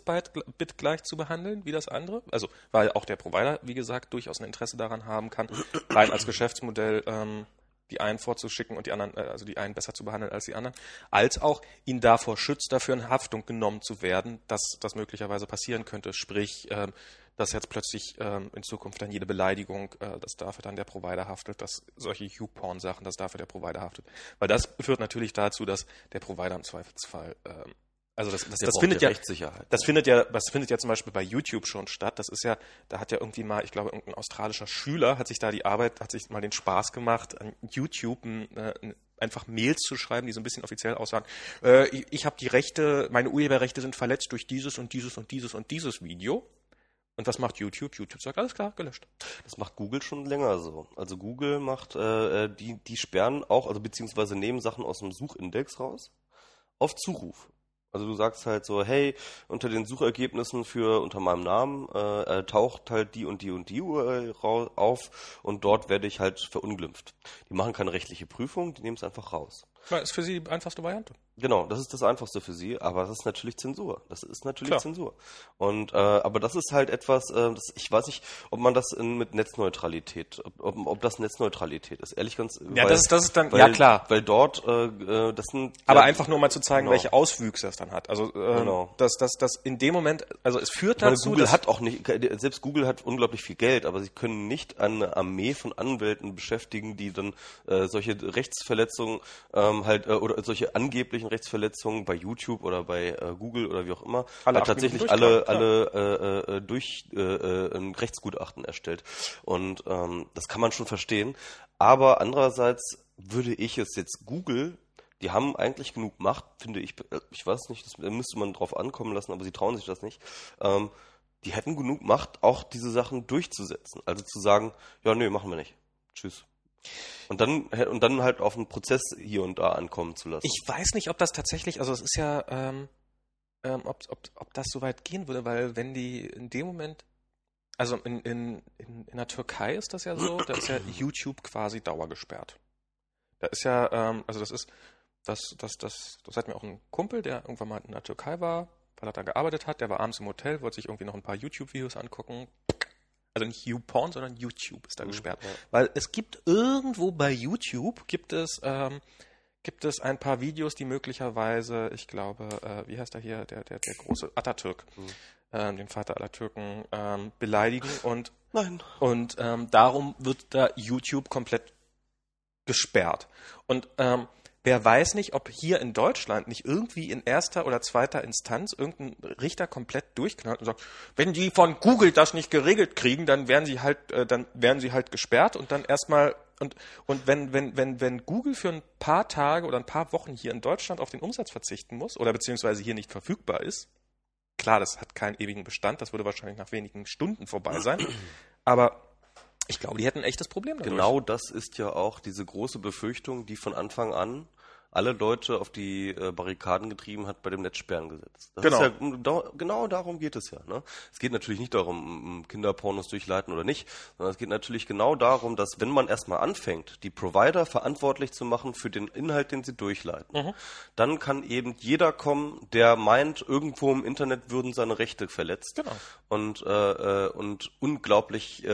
Bit gleich zu behandeln wie das andere. Also, weil auch der Provider, wie gesagt, durchaus ein Interesse daran haben kann, rein als Geschäftsmodell ähm, die einen vorzuschicken und die anderen, äh, also die einen besser zu behandeln als die anderen, als auch ihn davor schützt, dafür in Haftung genommen zu werden, dass das möglicherweise passieren könnte. Sprich, ähm, dass jetzt plötzlich ähm, in Zukunft dann jede Beleidigung, äh, dass dafür dann der Provider haftet, dass solche YouPorn-Sachen, dass dafür der Provider haftet. Weil das führt natürlich dazu, dass der Provider im Zweifelsfall ähm, also das, das, das findet ja Rechtssicherheit. Das findet ja, das findet ja zum Beispiel bei YouTube schon statt. Das ist ja, da hat ja irgendwie mal, ich glaube, irgendein australischer Schüler hat sich da die Arbeit, hat sich mal den Spaß gemacht, an YouTube ein, äh, einfach Mails zu schreiben, die so ein bisschen offiziell aussagen. Äh, ich ich habe die Rechte, meine Urheberrechte sind verletzt durch dieses und dieses und dieses und dieses Video. Und was macht YouTube? YouTube sagt, alles klar, gelöscht. Das macht Google schon länger so. Also Google macht, äh, äh die, die sperren auch, also beziehungsweise nehmen Sachen aus dem Suchindex raus auf Zuruf. Also du sagst halt so, hey, unter den Suchergebnissen für unter meinem Namen äh, äh taucht halt die und die und die URL auf und dort werde ich halt verunglimpft. Die machen keine rechtliche Prüfung, die nehmen es einfach raus. Das ist für sie die einfachste Variante. Genau, das ist das Einfachste für sie, aber das ist natürlich Zensur. Das ist natürlich Klar. Zensur. Und äh, aber das ist halt etwas, äh, das, ich weiß nicht, ob man das in, mit Netzneutralität, ob, ob, ob das Netzneutralität ist. Ehrlich ganz. Ja, weil, das ist das ist dann weil, ja klar. Weil dort, äh, äh das sind. Aber ja, einfach nur mal zu zeigen, genau. welche Auswüchse das dann hat. Also äh, genau. dass das das in dem Moment, also es führt dazu. Google hat auch nicht, selbst Google hat unglaublich viel Geld, aber sie können nicht eine Armee von Anwälten beschäftigen, die dann äh, solche Rechtsverletzungen ähm, halt äh, oder solche angeblichen Rechtsverletzungen bei YouTube oder bei äh, Google oder wie auch immer alle hat tatsächlich alle alle äh, äh, durch äh, äh, ein Rechtsgutachten erstellt und ähm, das kann man schon verstehen. Aber andererseits würde ich es jetzt Google die haben eigentlich genug Macht, finde ich. Äh, ich weiß nicht, das müsste man drauf ankommen lassen, aber sie trauen sich das nicht. Ähm, die hätten genug Macht, auch diese Sachen durchzusetzen. Also zu sagen, ja, nö, machen wir nicht. Tschüss. Und dann, und dann halt auf einen Prozess hier und da ankommen zu lassen. Ich weiß nicht, ob das tatsächlich, also es ist ja, ähm, ähm, ob, ob, ob das so weit gehen würde, weil wenn die in dem Moment, also in, in, in, in der Türkei ist das ja so, da ist ja YouTube quasi dauergesperrt. Da ist ja, ähm, also das ist, das, das, das, das hat mir auch ein Kumpel, der irgendwann mal in der Türkei war, weil er da gearbeitet hat, der war abends im Hotel, wollte sich irgendwie noch ein paar YouTube-Videos angucken, also nicht YouPorn, sondern YouTube ist da mhm, gesperrt. Ja. Weil es gibt irgendwo bei YouTube gibt es ähm, gibt es ein paar Videos, die möglicherweise, ich glaube, äh, wie heißt er hier, der der der große Atatürk, mhm. ähm, den Vater aller Türken, ähm, beleidigen und, Nein. und ähm, darum wird da YouTube komplett gesperrt. Und ähm, wer weiß nicht, ob hier in Deutschland nicht irgendwie in erster oder zweiter Instanz irgendein Richter komplett durchknallt und sagt, wenn die von Google das nicht geregelt kriegen, dann werden sie halt, äh, dann werden sie halt gesperrt und dann erstmal und, und wenn, wenn, wenn, wenn Google für ein paar Tage oder ein paar Wochen hier in Deutschland auf den Umsatz verzichten muss oder beziehungsweise hier nicht verfügbar ist, klar, das hat keinen ewigen Bestand, das würde wahrscheinlich nach wenigen Stunden vorbei sein, aber ich glaube, die hätten ein echtes Problem dadurch. Genau das ist ja auch diese große Befürchtung, die von Anfang an alle Leute auf die äh, Barrikaden getrieben hat bei dem Netzsperrengesetz. Das Genau. Ist ja, da, genau darum geht es ja. Ne? Es geht natürlich nicht darum, um Kinderpornos durchleiten oder nicht, sondern es geht natürlich genau darum, dass wenn man erstmal anfängt, die Provider verantwortlich zu machen für den Inhalt, den sie durchleiten, dann kann eben jeder kommen, der meint, irgendwo im Internet würden seine Rechte verletzt Genau. und, äh, äh, und unglaublich äh,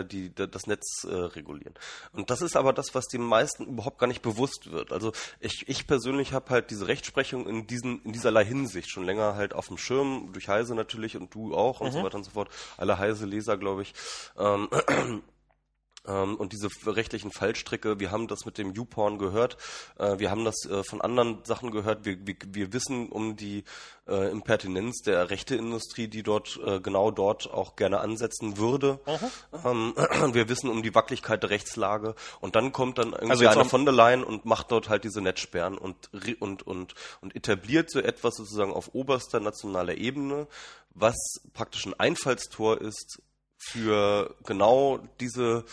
äh, die, d- das Netz äh, regulieren. Und das ist aber das, was den meisten überhaupt gar nicht bewusst wird. Also ich, ich persönlich habe halt diese Rechtsprechung in diesen in dieserlei Hinsicht schon länger halt auf dem Schirm, durch Heise natürlich und du auch und so weiter und so fort. Alle Heise-Leser, glaube ich. Ähm, und diese rechtlichen Fallstricke, wir haben das mit dem YouPorn gehört, äh, wir haben das äh, von anderen Sachen gehört, wir, wir, wir wissen um die äh, Impertinenz der Rechteindustrie, die dort genau dort auch gerne ansetzen würde. Ähm, wir wissen um die Wackeligkeit der Rechtslage. Und dann kommt dann irgendwie Also einer von der Leyen und macht dort halt diese Netzsperren und, und, und, und etabliert so etwas sozusagen auf oberster nationaler Ebene, was praktisch ein Einfallstor ist für genau diese,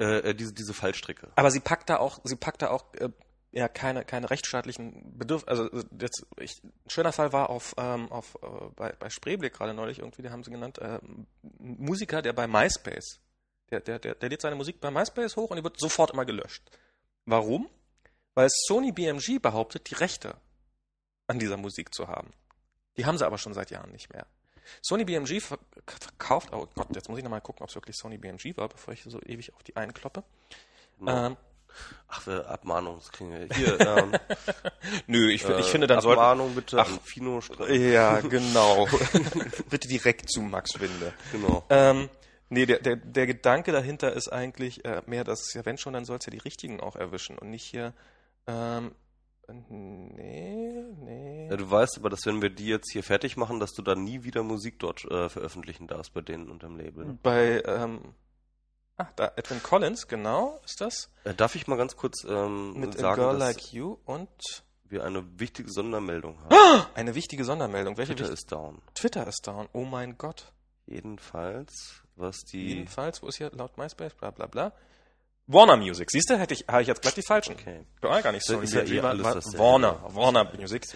äh, äh, diese, diese Fallstricke. Aber sie packt da auch, sie packt da auch äh, ja keine, keine rechtsstaatlichen Bedürfnisse. Also äh, jetzt, ich, ein schöner Fall war auf, ähm, auf äh, bei, bei Spreeblick gerade neulich irgendwie, die haben sie genannt, äh, Musiker, der bei MySpace, der, der, der, der lädt seine Musik bei MySpace hoch und die wird sofort immer gelöscht. Warum? Weil Sony BMG behauptet, die Rechte an dieser Musik zu haben. Die haben sie aber schon seit Jahren nicht mehr. Sony BMG ver- verkauft, oh Gott, jetzt muss ich nochmal gucken, ob es wirklich Sony BMG war, bevor ich so ewig auf die einkloppe. Ähm, Ach, wir Abmahnung, kriegen wir hier. Ähm, Nö, ich, äh, ich finde, dann sollten. Abmahnung bitte Ach. Fino Ja, genau. Bitte direkt zu Max Winde. Genau. Ähm, nee, der, der, der Gedanke dahinter ist eigentlich äh, mehr, dass ja, wenn schon, dann soll es ja die richtigen auch erwischen und nicht hier. Ähm, nee, nee. Ja, du weißt aber, dass wenn wir die jetzt hier fertig machen, dass du dann nie wieder Musik dort äh, veröffentlichen darfst bei denen unterm Label. ne? Bei, ähm, ah, da, Edwin Collins, genau, ist das. Äh, darf ich mal ganz kurz ähm, Mit A sagen, Girl dass Like You und wir eine wichtige Sondermeldung haben? eine wichtige Sondermeldung. Welche Twitter ist down. Twitter ist down. Oh mein Gott. Jedenfalls, was die... Jedenfalls, wo ist hier laut MySpace, bla bla bla. Warner Music. Siehst du, hätte ich, habe ich jetzt gleich die falschen. Okay. War gar nicht so. Ist ja eh alles dasselbe. Warner, Warner Music.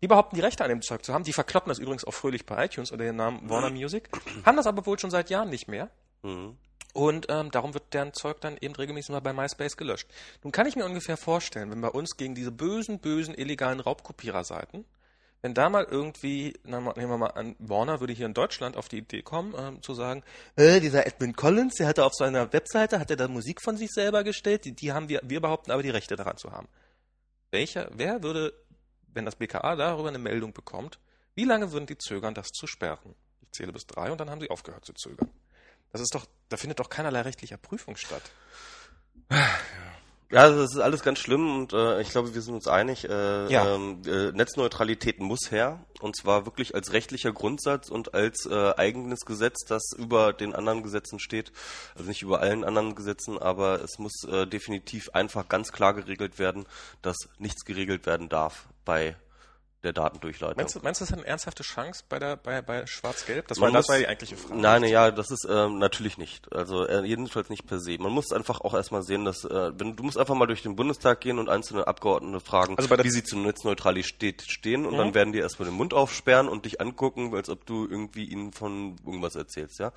Die behaupten, die Rechte an dem Zeug zu haben. Die verkloppen das übrigens auch fröhlich bei iTunes unter dem Namen Warner Music. Haben das aber wohl schon seit Jahren nicht mehr. Mhm. Und ähm, darum wird deren Zeug dann eben regelmäßig mal bei MySpace gelöscht. Nun kann ich mir ungefähr vorstellen, wenn bei uns gegen diese bösen, bösen, illegalen Raubkopiererseiten, wenn da mal irgendwie, nehmen wir mal an, Warner würde hier in Deutschland auf die Idee kommen, ähm, zu sagen, äh, dieser Edwin Collins, der hatte auf seiner Webseite, hat er da Musik von sich selber gestellt, die, die haben wir, wir behaupten aber die Rechte daran zu haben. Welcher, wer würde, wenn das BKA darüber eine Meldung bekommt, wie lange würden die zögern, das zu sperren? Ich zähle bis drei und dann haben sie aufgehört zu zögern. Das ist doch, da findet doch keinerlei rechtlicher Prüfung statt. Ja, also das ist alles ganz schlimm und äh, ich glaube, wir sind uns einig, äh, Ja. ähm, äh, Netzneutralität muss her und zwar wirklich als rechtlicher Grundsatz und als äh, eigenes Gesetz, das über den anderen Gesetzen steht. Also nicht über allen anderen Gesetzen, aber es muss äh, definitiv einfach ganz klar geregelt werden, dass nichts geregelt werden darf bei der Datendurchleitung. Meinst du, meinst du, das hat eine ernsthafte Chance bei der bei, bei Schwarz-Gelb? Das, war, das war die eigentliche Frage. Nein, ja, das ist ähm, natürlich nicht. Also äh, jedenfalls nicht per se. Man muss einfach auch erstmal sehen, dass äh, wenn du musst einfach mal durch den Bundestag gehen und einzelne Abgeordnete fragen, Also wie sie zur Netzneutralität stehen und Mhm. dann werden die erstmal den Mund aufsperren und dich angucken, als ob du irgendwie ihnen von irgendwas erzählst, ja.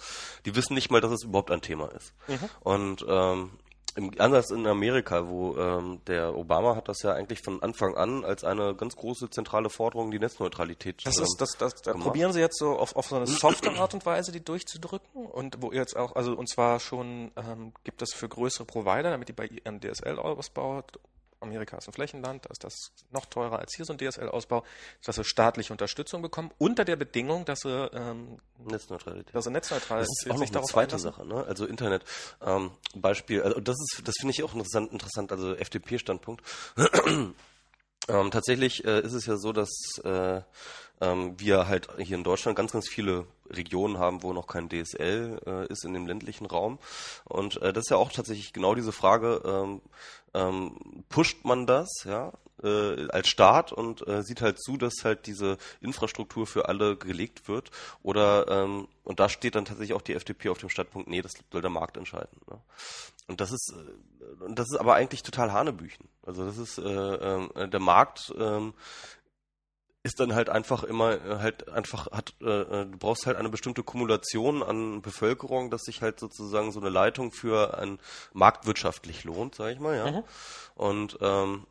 Die wissen nicht mal, dass es überhaupt ein Thema ist. Mhm. Und ähm, im Ansatz in Amerika, wo ähm, der Obama hat das ja eigentlich von Anfang an als eine ganz große zentrale Forderung die Netzneutralität Das ist, das, das, da probieren Sie jetzt so auf, auf so eine softe Art und Weise, die durchzudrücken und wo jetzt auch, also und zwar schon ähm, gibt es für größere Provider, damit die bei ihren DSL-Ausbau Amerika ist ein Flächenland, da ist das noch teurer als hier so ein DSL-Ausbau, dass sie staatliche Unterstützung bekommen, unter der Bedingung, dass sie, ähm, Netzneutralität. dass sie netzneutral Das ist auch noch eine zweite Sache, ne? Also Internet, ähm, Beispiel, also das ist, das finde ich auch interessant, interessant, also FDP-Standpunkt. ähm, tatsächlich äh, ist es ja so, dass äh, ähm, wir halt hier in Deutschland ganz, ganz viele Regionen haben, wo noch kein DSL äh, ist in dem ländlichen Raum. Und äh, das ist ja auch tatsächlich genau diese Frage, ähm, ähm, pusht man das, ja, äh, als Staat und äh, sieht halt zu, dass halt diese Infrastruktur für alle gelegt wird. Oder ähm, und da steht dann tatsächlich auch die FDP auf dem Standpunkt, nee, das soll der Markt entscheiden. Ne? Und das ist äh, und das ist aber eigentlich total Hanebüchen. Also das ist äh, äh, der Markt ähm, ist dann halt einfach immer äh, halt einfach hat äh, äh, du brauchst halt eine bestimmte Kumulation an Bevölkerung, dass sich halt sozusagen so eine Leitung für ein marktwirtschaftlich lohnt, sag ich mal, ja. Mhm. Und ähm,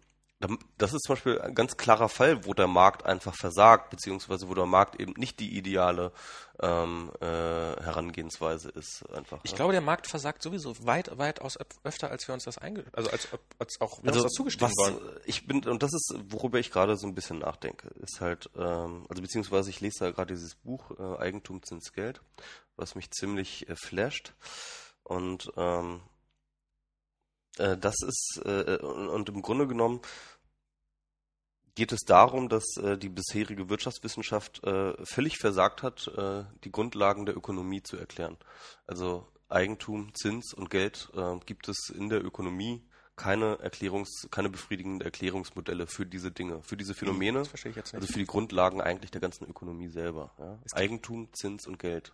das ist zum Beispiel ein ganz klarer Fall, wo der Markt einfach versagt, beziehungsweise wo der Markt eben nicht die ideale ähm, äh, Herangehensweise ist. Einfach. Ich ne? glaube, der Markt versagt sowieso weit, weit aus öfter, als wir uns das einge also als, als auch wir also, uns das zugestimmt was, wollen. Ich bin und das ist, worüber ich gerade so ein bisschen nachdenke, ist halt, ähm, also beziehungsweise ich lese da gerade dieses Buch äh, Eigentum Zins Geld, was mich ziemlich äh, flasht und ähm, äh, das ist, äh, und, im Grunde genommen geht es darum, dass äh, die bisherige Wirtschaftswissenschaft äh, völlig versagt hat, äh, die Grundlagen der Ökonomie zu erklären. Also Eigentum, Zins und Geld äh, gibt es in der Ökonomie keine Erklärungs, keine befriedigenden Erklärungsmodelle für diese Dinge, für diese Phänomene, also für die Grundlagen eigentlich der ganzen Ökonomie selber. Ja? Eigentum, Zins und Geld.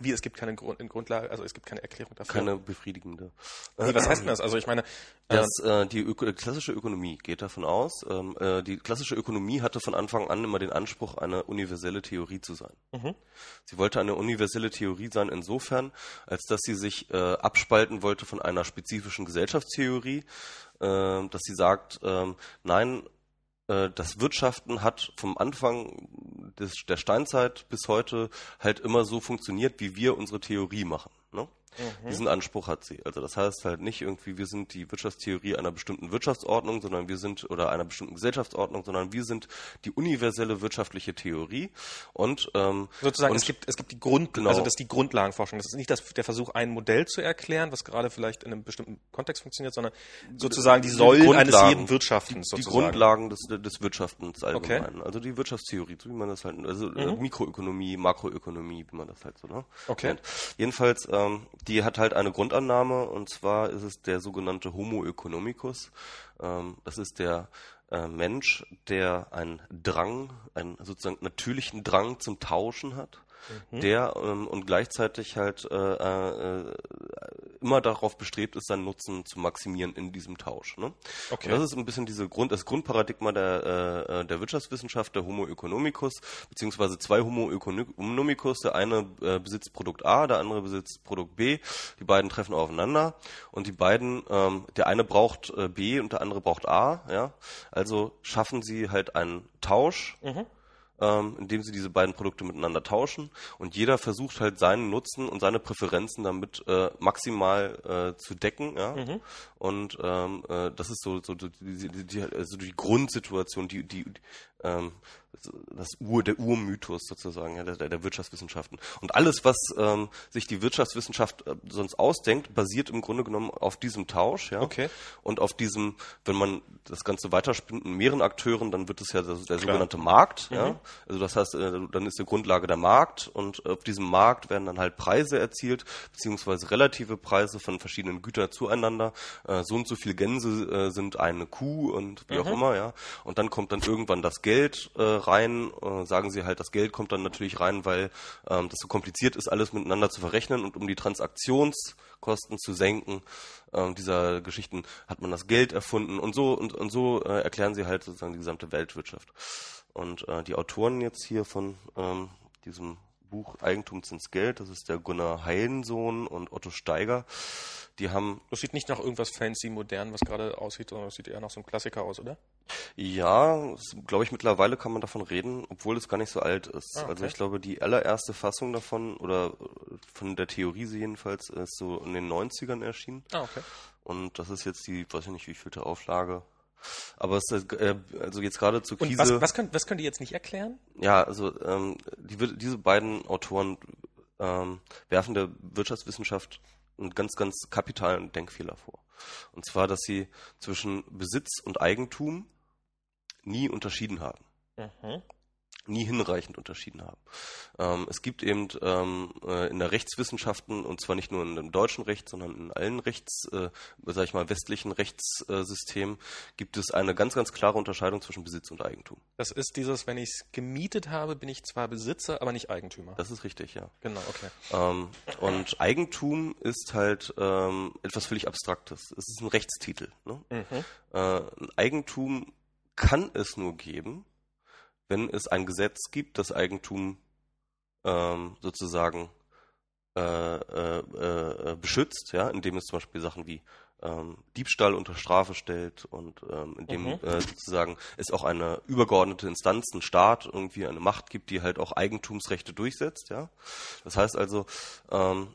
Wie, es gibt keine Grund, Grundlage, also es gibt keine Erklärung dafür. Keine befriedigende. Wie, was heißt denn das? Also ich meine, das, äh, die Öko klassische Ökonomie geht davon aus, ähm, äh, die klassische Ökonomie hatte von Anfang an immer den Anspruch, eine universelle Theorie zu sein. Mhm. Sie wollte eine universelle Theorie sein insofern, als dass sie sich äh, abspalten wollte von einer spezifischen Gesellschaftstheorie, äh, dass sie sagt, ähm, nein, äh, das Wirtschaften hat vom Anfang des, der Steinzeit bis heute halt immer so funktioniert, wie wir unsere Theorie machen. Ne? Mhm. Diesen Anspruch hat sie. Also das heißt halt nicht irgendwie, wir sind die Wirtschaftstheorie einer bestimmten Wirtschaftsordnung, sondern wir sind oder einer bestimmten Gesellschaftsordnung, sondern wir sind die universelle wirtschaftliche Theorie und ähm, sozusagen und es gibt es gibt die Grund genau. also das ist die Grundlagenforschung. Das ist nicht das, der Versuch, ein Modell zu erklären, was gerade vielleicht in einem bestimmten Kontext funktioniert, sondern sozusagen die Säulen die eines jeden Wirtschaftens. Die, die Grundlagen des, des Wirtschaftens allgemein. Okay. Also die Wirtschaftstheorie, so wie man das halt, also mhm. Mikroökonomie, Makroökonomie, wie man das halt so. Ne? Okay. Und jedenfalls ähm, die hat halt eine Grundannahme und zwar ist es der sogenannte Homo economicus. Ähm, das ist der äh, Mensch, der einen Drang, einen sozusagen natürlichen Drang zum Tauschen hat mhm. der ähm, und gleichzeitig halt äh, äh, immer darauf bestrebt ist, seinen Nutzen zu maximieren in diesem Tausch. Ne? Okay. Und das ist ein bisschen diese Grund, das Grundparadigma der, äh, äh der Wirtschaftswissenschaft, der Homo economicus, beziehungsweise zwei Homo economicus. Der eine äh, besitzt Produkt A, der andere besitzt Produkt B. Die beiden treffen aufeinander und die beiden, ähm, der eine braucht äh, B und der andere braucht A. Ja, also schaffen sie halt einen Tausch. Mhm ähm, indem sie diese beiden Produkte miteinander tauschen und jeder versucht halt seinen Nutzen und seine Präferenzen damit äh, maximal äh, zu decken. Ja? Mhm. Und ähm, äh, das ist so, so die, die, die, also die Grundsituation, die, die, ähm, das Ur, der Urmythos sozusagen ja, der, der Wirtschaftswissenschaften. Und alles, was ähm, sich die Wirtschaftswissenschaft äh, sonst ausdenkt, basiert im Grunde genommen auf diesem Tausch. Ja? Okay. Und auf diesem, wenn man das Ganze weiterspinnt in mehreren Akteuren, dann wird es ja der, der sogenannte Markt. Mhm. Ja? Also das heißt, äh, dann ist die Grundlage der Markt und auf diesem Markt werden dann halt Preise erzielt, beziehungsweise relative Preise von verschiedenen Gütern zueinander. Äh, so und so viel Gänse äh, sind eine Kuh und wie mhm. auch immer. ja. Und dann kommt dann irgendwann das Geld äh, rein, äh, sagen sie halt, das Geld kommt dann natürlich rein, weil ähm, das so kompliziert ist, alles miteinander zu verrechnen und um die Transaktionskosten zu senken, äh, dieser Geschichten hat man das Geld erfunden und so und, und so äh, erklären sie halt sozusagen die gesamte Weltwirtschaft. Und äh, die Autoren jetzt hier von ähm, diesem Buch Eigentum ins Geld. Das ist der Gunnar Heilensohn und Otto Steiger. Die haben. Das sieht nicht nach irgendwas fancy, modern, was gerade aussieht, sondern das sieht eher nach so einem Klassiker aus, oder? Ja, glaube ich, mittlerweile kann man davon reden, obwohl es gar nicht so alt ist. Ah, okay. Also ich glaube, die allererste Fassung davon, oder von der Theorie jedenfalls, ist so in den 90ern erschienen. Ah, okay. Und das ist jetzt die, weiß ich nicht, wie vielte Auflage. Aber es äh, also jetzt gerade zur Und Krise. was, was, können, was können die jetzt nicht erklären? Ja, also ähm, die, diese beiden Autoren ähm, werfen der Wirtschaftswissenschaft einen ganz, ganz kapitalen Denkfehler vor. Und zwar, dass sie zwischen Besitz und Eigentum nie unterschieden haben. Mhm. Nie hinreichend unterschieden haben. Ähm, es gibt eben ähm, äh, in der Rechtswissenschaften, und zwar nicht nur in dem deutschen Recht, sondern in allen Rechts, äh, sag ich mal, westlichen Rechtssystemen, gibt es eine ganz, ganz klare Unterscheidung zwischen Besitz und Eigentum. Das ist dieses, wenn ich es gemietet habe, bin ich zwar Besitzer, aber nicht Eigentümer. Das ist richtig, ja. Genau, okay. Ähm, und Eigentum ist halt ähm, etwas völlig Abstraktes. Es ist ein Rechtstitel. Ne? Mhm. Äh, ein Eigentum kann es nur geben, wenn es ein Gesetz gibt, das Eigentum ähm, sozusagen äh, äh, äh, beschützt, ja, indem es zum Beispiel Sachen wie ähm, Diebstahl unter Strafe stellt und ähm, indem Mhm. äh, sozusagen es auch eine übergeordnete Instanz, einen Staat, irgendwie eine Macht gibt, die halt auch Eigentumsrechte durchsetzt, ja. Das heißt also, ähm,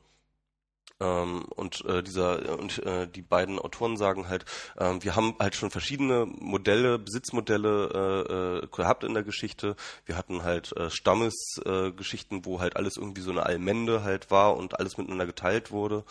ähm, und äh, dieser und äh, die beiden Autoren sagen halt, ähm, wir haben halt schon verschiedene Modelle, Besitzmodelle äh, äh, gehabt in der Geschichte. Wir hatten halt äh, Stammesgeschichten, äh, Geschichten, wo halt alles irgendwie so eine Allmende halt war und alles miteinander geteilt wurde.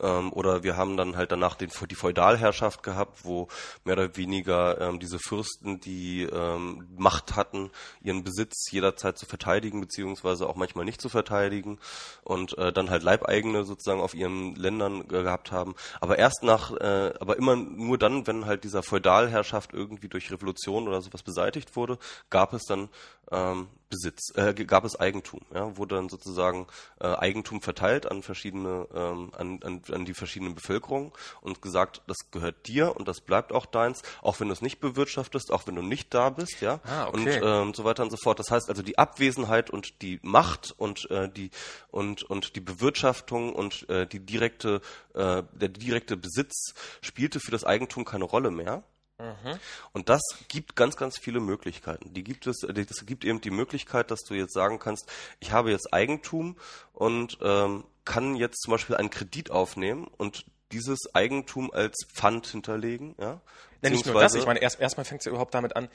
Ähm, oder wir haben dann halt danach den, die Feudalherrschaft gehabt, wo mehr oder weniger ähm, diese Fürsten, die ähm, Macht hatten, ihren Besitz jederzeit zu verteidigen, beziehungsweise auch manchmal nicht zu verteidigen und äh, dann halt Leibeigene sozusagen auf ihren Ländern ge- gehabt haben. Aber erst nach, äh, aber immer nur dann, wenn halt dieser Feudalherrschaft irgendwie durch Revolution oder sowas beseitigt wurde, gab es dann ähm, Besitz, äh, gab es Eigentum, ja, wurde dann sozusagen äh, Eigentum verteilt an verschiedene, ähm, an, an, an die verschiedenen Bevölkerungen und gesagt, das gehört dir und das bleibt auch deins, auch wenn du es nicht bewirtschaftest, auch wenn du nicht da bist, ja, Ah, okay. und ähm, so weiter und so fort. Das heißt also die Abwesenheit und die Macht und äh, die und und die Bewirtschaftung und äh, die direkte äh, der direkte Besitz spielte für das Eigentum keine Rolle mehr. Mhm. Und das gibt ganz, ganz viele Möglichkeiten. Die gibt es, das gibt eben die Möglichkeit, dass du jetzt sagen kannst, ich habe jetzt Eigentum und ähm, kann jetzt zum Beispiel einen Kredit aufnehmen und dieses Eigentum als Pfand hinterlegen. Ja? Ja, nicht nur das, ich meine, erst, erstmal fängt es ja überhaupt damit an,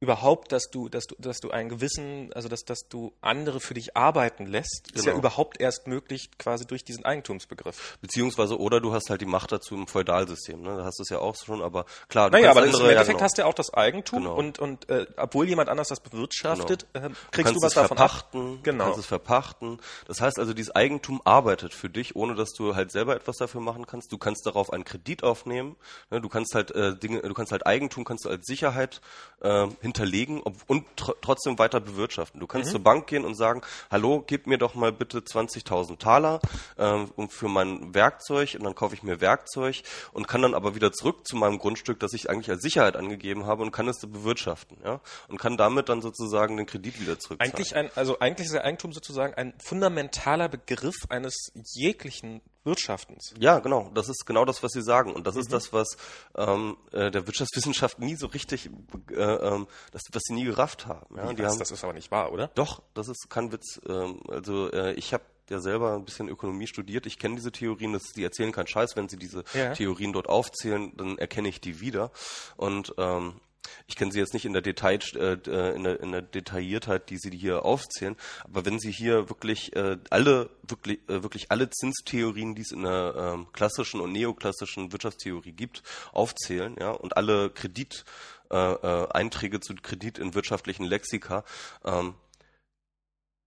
überhaupt, dass du, dass du, dass du einen gewissen, also dass, dass du andere für dich arbeiten lässt, ist ja Genau. überhaupt erst möglich quasi durch diesen Eigentumsbegriff. Beziehungsweise, oder du hast halt die Macht dazu im Feudalsystem, ne? Da hast du es ja auch schon, aber klar, du Naja, aber andere, im Endeffekt ja, genau. hast du ja auch das Eigentum Genau. und, und äh, obwohl jemand anders das bewirtschaftet, äh, Du kriegst kannst du was davon ab. verpachten, Genau. du kannst es verpachten. Das heißt also, dieses Eigentum arbeitet für dich, ohne dass du halt selber etwas dafür machen kannst. Du kannst darauf einen Kredit aufnehmen. Ne? Du kannst halt äh, Dinge, du kannst halt Eigentum kannst du als Sicherheit äh, hinterlegen und tr trotzdem weiter bewirtschaften. Du Mhm. kannst zur Bank gehen und sagen, hallo, gib mir doch mal bitte 20.000 Taler ähm, für mein Werkzeug und dann kaufe ich mir Werkzeug und kann dann aber wieder zurück zu meinem Grundstück, das ich eigentlich als Sicherheit angegeben habe und kann es bewirtschaften, ja, und kann damit dann sozusagen den Kredit wieder zurückzahlen. Eigentlich ein, also eigentlich ist Eigentum sozusagen ein fundamentaler Begriff eines jeglichen Wirtschaftens. Ja, genau. Das ist genau das, was Sie sagen. Und das Mhm. ist das, was ähm, äh, der Wirtschaftswissenschaft nie so richtig, äh, ähm, das, was sie nie gerafft haben. Ja, die das, haben das ist aber nicht wahr, oder? doch, das ist kein Witz. Ähm, also äh, ich habe ja selber ein bisschen Ökonomie studiert. Ich kenne diese Theorien. Das, die erzählen keinen Scheiß. Wenn sie diese Ja. Theorien dort aufzählen, dann erkenne ich die wieder. Und ähm, ich kenne sie jetzt nicht in der, Detail, äh, äh, in, der, in der Detailliertheit, die sie hier aufzählen, aber wenn sie hier wirklich äh, alle wirklich äh, wirklich alle Zinstheorien, die es in der ähm, klassischen und neoklassischen Wirtschaftstheorie gibt, aufzählen, ja, und alle Kredit äh, äh, Einträge zu Kredit in wirtschaftlichen Lexika, ähm,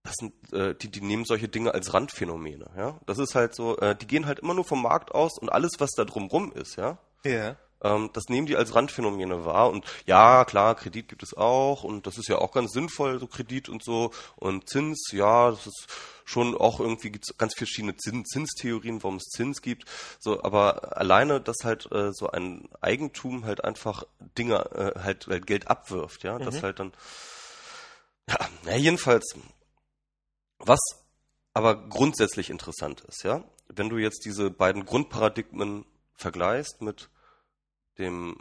das sind, äh, die, die nehmen solche Dinge als Randphänomene, ja. Das ist halt so, äh, die gehen halt immer nur vom Markt aus und alles, was da drumrum ist, ja, Ja. Ähm, das nehmen die als Randphänomene wahr. Und ja, klar, Kredit gibt es auch und das ist ja auch ganz sinnvoll, so Kredit und so. Und Zins, ja, das ist schon auch irgendwie gibt's ganz verschiedene Zins Zinstheorien, warum es Zins gibt. So, aber alleine, dass halt äh, so ein Eigentum halt einfach Dinge, äh, halt, halt Geld abwirft, ja, das halt dann ja, na jedenfalls, was aber grundsätzlich interessant ist, ja. Wenn du jetzt diese beiden Grundparadigmen vergleichst mit dem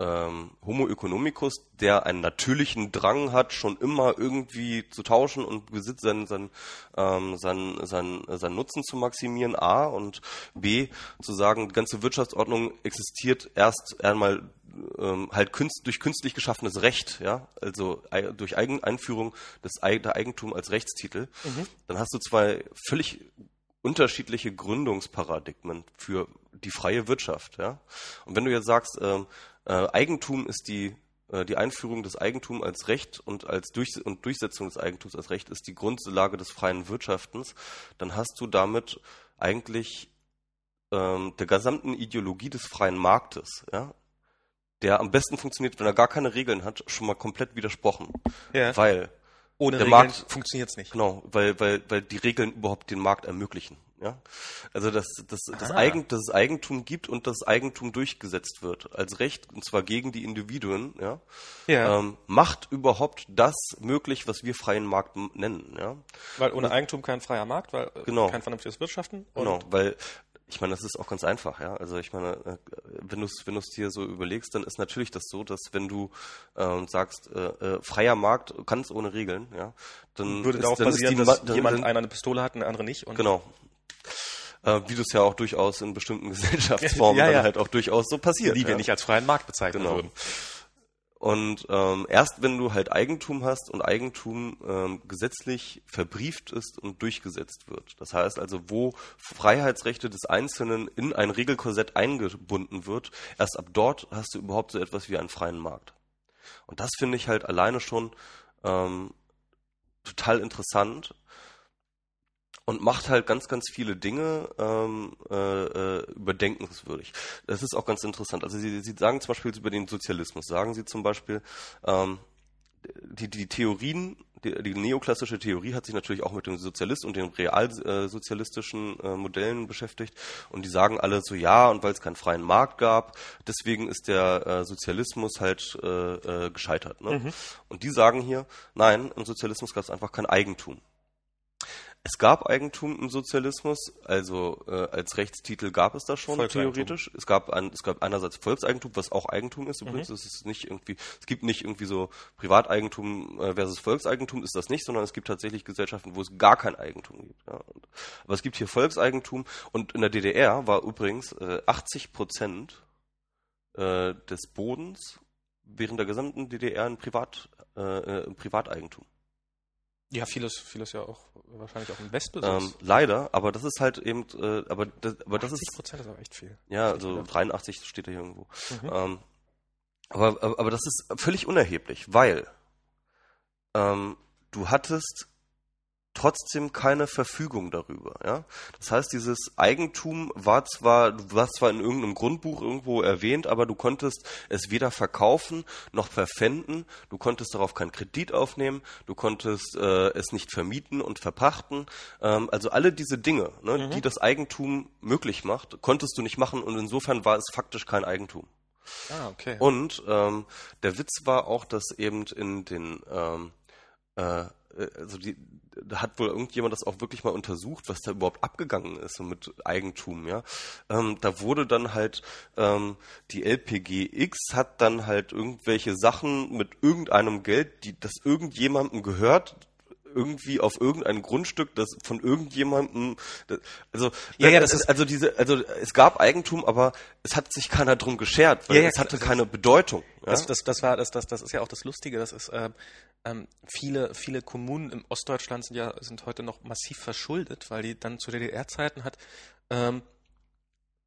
ähm, Homo economicus, der einen natürlichen Drang hat, schon immer irgendwie zu tauschen und Besitz seinen, seinen, ähm, seinen, seinen, seinen Nutzen zu maximieren, A, und B, zu sagen, die ganze Wirtschaftsordnung existiert erst einmal ähm, halt künst, durch künstlich geschaffenes Recht, ja, also ei, durch Eigen, Einführung des der Eigentum als Rechtstitel, mhm. dann hast du zwei völlig unterschiedliche Gründungsparadigmen für die freie Wirtschaft, ja. Und wenn du jetzt sagst, ähm, äh, Eigentum ist die, äh, die Einführung des Eigentums als Recht und als Durch und Durchsetzung des Eigentums als Recht ist die Grundlage des freien Wirtschaftens, dann hast du damit eigentlich ähm, der gesamten Ideologie des freien Marktes, ja, der am besten funktioniert, wenn er gar keine Regeln hat, schon mal komplett widersprochen. Ja. Weil ohne der Regeln Markt funktioniert's nicht. Genau, weil, weil, weil die Regeln überhaupt den Markt ermöglichen. Ja? Also dass, dass, das. Eigen, dass es Eigentum gibt und das Eigentum durchgesetzt wird als Recht, und zwar gegen die Individuen, ja, Ja. ähm, macht überhaupt das möglich, was wir freien Markt nennen. Ja? Weil ohne Eigentum kein freier Markt, weil äh, Genau. kein vernünftiges Wirtschaften. Und Genau, weil ich meine, das ist auch ganz einfach, ja. Also ich meine, äh, wenn du es wenn du's dir so überlegst, dann ist natürlich das so, dass wenn du ähm, sagst, äh, äh, freier Markt ganz ohne Regeln, ja, dann würde ist, darauf dann basieren, dass dann, jemand dann, einer eine Pistole hat und der andere nicht. Und Genau. Äh, wie du es ja auch durchaus in bestimmten Gesellschaftsformen Ja, dann ja. halt auch durchaus so passiert. die wir nicht als freien Markt bezeichnen Genau. würden. Und ähm, erst wenn du halt Eigentum hast und Eigentum ähm, gesetzlich verbrieft ist und durchgesetzt wird, das heißt also, wo Freiheitsrechte des Einzelnen in ein Regelkorsett eingebunden wird, erst ab dort hast du überhaupt so etwas wie einen freien Markt. Und das finde ich halt alleine schon ähm, total interessant und macht halt ganz, ganz viele Dinge ähm, äh, äh, überdenkenswürdig. Das ist auch ganz interessant. Also Sie, Sie sagen zum Beispiel über den Sozialismus, sagen Sie zum Beispiel, ähm, die, die Theorien, die, die neoklassische Theorie hat sich natürlich auch mit dem Sozialist und den realsozialistischen äh, Modellen beschäftigt und die sagen alle so, ja, und weil es keinen freien Markt gab, deswegen ist der äh, Sozialismus halt äh, äh, gescheitert. Ne? Und die sagen hier, nein, im Sozialismus gab es einfach kein Eigentum. Es gab Eigentum im Sozialismus, also äh, als Rechtstitel gab es das schon theoretisch. Es gab ein, es gab einerseits Volkseigentum, was auch Eigentum ist. Übrigens ist es nicht irgendwie, es gibt nicht irgendwie so Privateigentum äh, versus Volkseigentum ist das nicht, sondern es gibt tatsächlich Gesellschaften, wo es gar kein Eigentum gibt. Ja. Aber es gibt hier Volkseigentum und in der DDR war übrigens äh, 80 Prozent äh, des Bodens während der gesamten DDR ein Privat, äh, äh, ein Privateigentum. Ja, vieles, vieles ja auch wahrscheinlich auch im Westbesitz. Ähm, leider, aber das ist halt eben, äh, aber das, aber das 80 ist, Prozent ist aber echt viel. ja, also gedacht. 83 steht da hier irgendwo. Mhm. Ähm, aber, aber, aber das ist völlig unerheblich, weil ähm, du hattest trotzdem keine Verfügung darüber. Ja? Das heißt, dieses Eigentum war zwar, du warst zwar in irgendeinem Grundbuch irgendwo erwähnt, aber du konntest es weder verkaufen noch verpfänden, du konntest darauf keinen Kredit aufnehmen, du konntest äh, es nicht vermieten und verpachten. Ähm, also alle diese Dinge, ne, die das Eigentum möglich macht, konntest du nicht machen und insofern war es faktisch kein Eigentum. Ah, okay. Und ähm, der Witz war auch, dass eben in den, ähm, äh, äh, also die, da hat wohl irgendjemand das auch wirklich mal untersucht, was da überhaupt abgegangen ist so mit Eigentum, ja. Ähm, da wurde dann halt ähm, die LPGX hat dann halt irgendwelche Sachen mit irgendeinem Geld, die das irgendjemandem gehört, irgendwie auf irgendein Grundstück, das von irgendjemandem, das, also Ja, ja, das ist- also diese, also es gab Eigentum, aber es hat sich keiner drum geschert, weil Ja, ja, es hatte keine Bedeutung. Ja? Das, das, das war, das, das, das ist ja auch das Lustige. Das ist, ähm, ähm, viele, viele Kommunen im Ostdeutschland sind ja, sind heute noch massiv verschuldet, weil die dann zu DDR-Zeiten hat, ähm,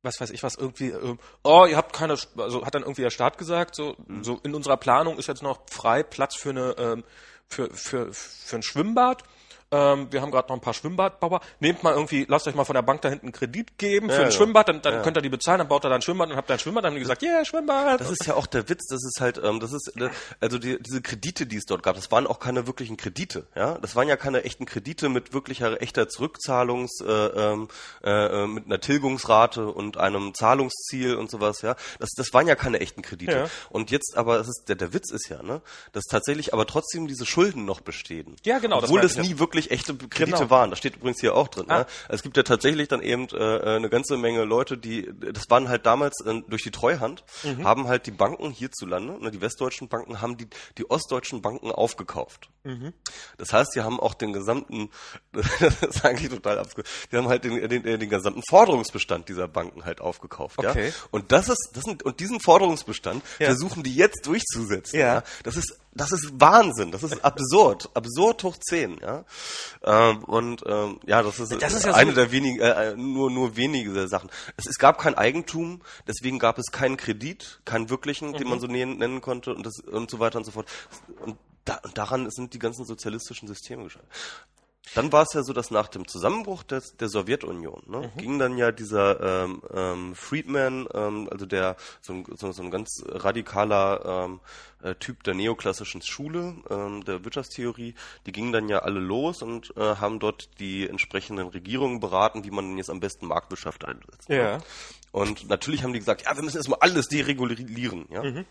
was weiß ich was, irgendwie, ähm, oh, ihr habt keine, also hat dann irgendwie der Staat gesagt, so, Mhm. so in unserer Planung ist jetzt noch frei Platz für eine, ähm, für, für, für ein Schwimmbad. Ähm, wir haben gerade noch ein paar Schwimmbadbauer. Nehmt mal irgendwie, lasst euch mal von der Bank da hinten einen Kredit geben für Ja, ein ja. Schwimmbad, dann, dann Ja. könnt ihr die bezahlen, dann baut er da ein Schwimmbad und habt ihr ein Schwimmbad, dann haben die gesagt, yeah, Schwimmbad. Das ist ja auch der Witz, das ist halt, ähm, das ist, äh, also die, diese Kredite, die es dort gab, das waren auch keine wirklichen Kredite, ja, das waren ja keine echten Kredite mit wirklicher echter Zurückzahlungs, äh, ähm, äh, äh, mit einer Tilgungsrate und einem Zahlungsziel und sowas, ja, das, das waren ja keine echten Kredite. Ja. Und jetzt aber, es ist, der, der Witz ist ja, ne, dass tatsächlich aber trotzdem diese Schulden noch bestehen. Ja, genau, das Obwohl es ich nie wirklich wirklich echte Kredite Genau. waren. Das steht übrigens hier auch drin. Ah. Ne? Es gibt ja tatsächlich dann eben äh, eine ganze Menge Leute, die, das waren halt damals äh, durch die Treuhand, Mhm. haben halt die Banken hierzulande, ne, die westdeutschen Banken, haben die, die ostdeutschen Banken aufgekauft. Mhm. Das heißt, die haben auch den gesamten, das ist eigentlich total absurd, die haben halt den, den, den gesamten Forderungsbestand dieser Banken halt aufgekauft. Okay. Ja? Und das ist, das sind, und diesen Forderungsbestand Ja. versuchen die jetzt durchzusetzen. Ja. Das ist, das ist Wahnsinn. Das ist absurd. absurd hoch 10, ja. Ähm, und, ähm, ja, das ist, Das ist ja eine so- der wenigen, äh, nur, nur wenige der Sachen. Es, es gab kein Eigentum, deswegen gab es keinen Kredit, keinen wirklichen, den man Mhm. so nennen, nennen konnte und das, und so weiter und so fort. Und, da, und daran sind die ganzen sozialistischen Systeme gescheitert. Dann war es ja so, dass nach dem Zusammenbruch des, der Sowjetunion ne, Mhm. ging dann ja dieser ähm, ähm, Friedman, ähm, also der so ein, so, so ein ganz radikaler ähm, äh, Typ der neoklassischen Schule, ähm, der Wirtschaftstheorie, die gingen dann ja alle los und äh, haben dort die entsprechenden Regierungen beraten, wie man denn jetzt am besten Marktwirtschaft einsetzt. ne? Ja. Und natürlich haben die gesagt, ja, wir müssen erstmal alles deregulieren, ja. Mhm.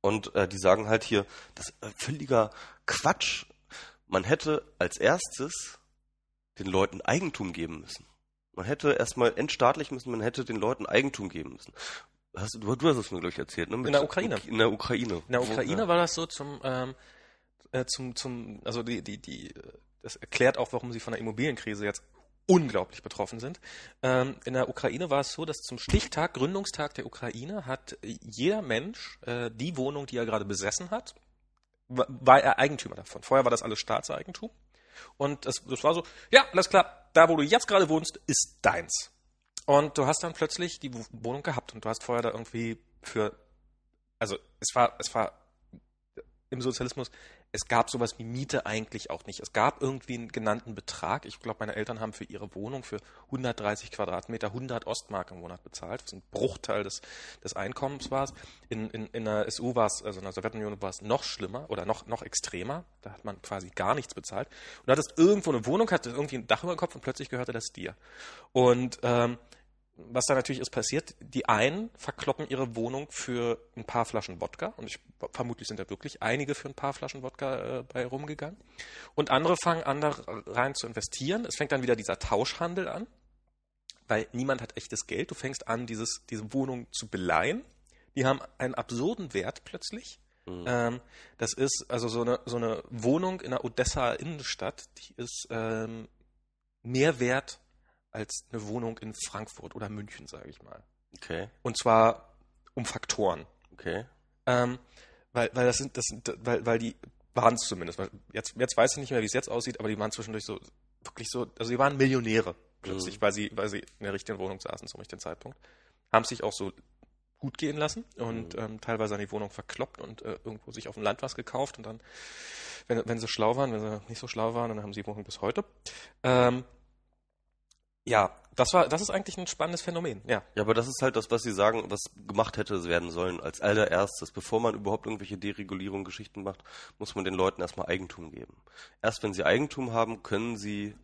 Und äh, die sagen halt hier, das ist völliger Quatsch. Man hätte als erstes den Leuten Eigentum geben müssen. Man hätte erstmal entstaatlichen müssen, man hätte den Leuten Eigentum geben müssen. Hast, du, du hast es mir, glaube ich, erzählt, ne? Mit- der Ukraine. In der Ukraine. In der Ukraine ja. war das so zum, ähm, äh, zum, zum, also die, die, die, das erklärt auch, warum sie von der Immobilienkrise jetzt unglaublich betroffen sind. Ähm, in der Ukraine war es so, dass zum Stichtag, Gründungstag der Ukraine, hat jeder Mensch äh, die Wohnung, die er gerade besessen hat, war er Eigentümer davon. Vorher war das alles Staatseigentum. Und das, das war so, ja, alles klar, da wo du jetzt gerade wohnst, ist deins. Und du hast dann plötzlich die Wo- Wohnung gehabt und du hast vorher da irgendwie für, also es war, es war im Sozialismus, es gab sowas wie Miete eigentlich auch nicht. Es gab irgendwie einen genannten Betrag. Ich glaube, meine Eltern haben für ihre Wohnung für 130 Quadratmeter 100 Ostmark im Monat bezahlt, was ein Bruchteil des, des Einkommens war. In, in, in der SU war es, also in der Sowjetunion war es noch schlimmer oder noch, noch extremer. Da hat man quasi gar nichts bezahlt. Und du hattest irgendwo eine Wohnung, hattest irgendwie ein Dach über dem Kopf und plötzlich gehörte das dir. Und ähm, was da natürlich ist passiert, die einen verkloppen ihre Wohnung für ein paar Flaschen Wodka und ich, vermutlich sind da wirklich einige für ein paar Flaschen Wodka äh, bei rumgegangen und andere fangen an da rein zu investieren. Es fängt dann wieder dieser Tauschhandel an, weil niemand hat echtes Geld. Du fängst an, dieses, diese Wohnung zu beleihen. Die haben einen absurden Wert plötzlich. Ähm, das ist also so eine, so eine Wohnung in der Odessa Innenstadt, die ist ähm, mehr wert als eine Wohnung in Frankfurt oder München, sage ich mal. Okay, Und zwar um Faktoren. okay. Ähm, weil, weil das sind, das sind, weil, weil die waren es zumindest. Jetzt, jetzt weiß ich nicht mehr, wie es jetzt aussieht, aber die waren zwischendurch so, wirklich so, also die waren Millionäre plötzlich, weil sie, weil sie in der richtigen Wohnung saßen zum richtigen Zeitpunkt. Haben sich auch so gut gehen lassen und ähm, teilweise an die Wohnung verkloppt und äh, irgendwo sich auf dem Land was gekauft und dann, wenn, wenn sie schlau waren, wenn sie nicht so schlau waren, dann haben sie die Wohnung bis heute. Ähm, ja, das war, das ist eigentlich ein spannendes Phänomen, ja. Ja, aber das ist halt das, was Sie sagen, was gemacht hätte werden sollen als allererstes. Bevor man überhaupt irgendwelche Deregulierung Geschichten macht, muss man den Leuten erstmal Eigentum geben. Erst wenn sie Eigentum haben, können sie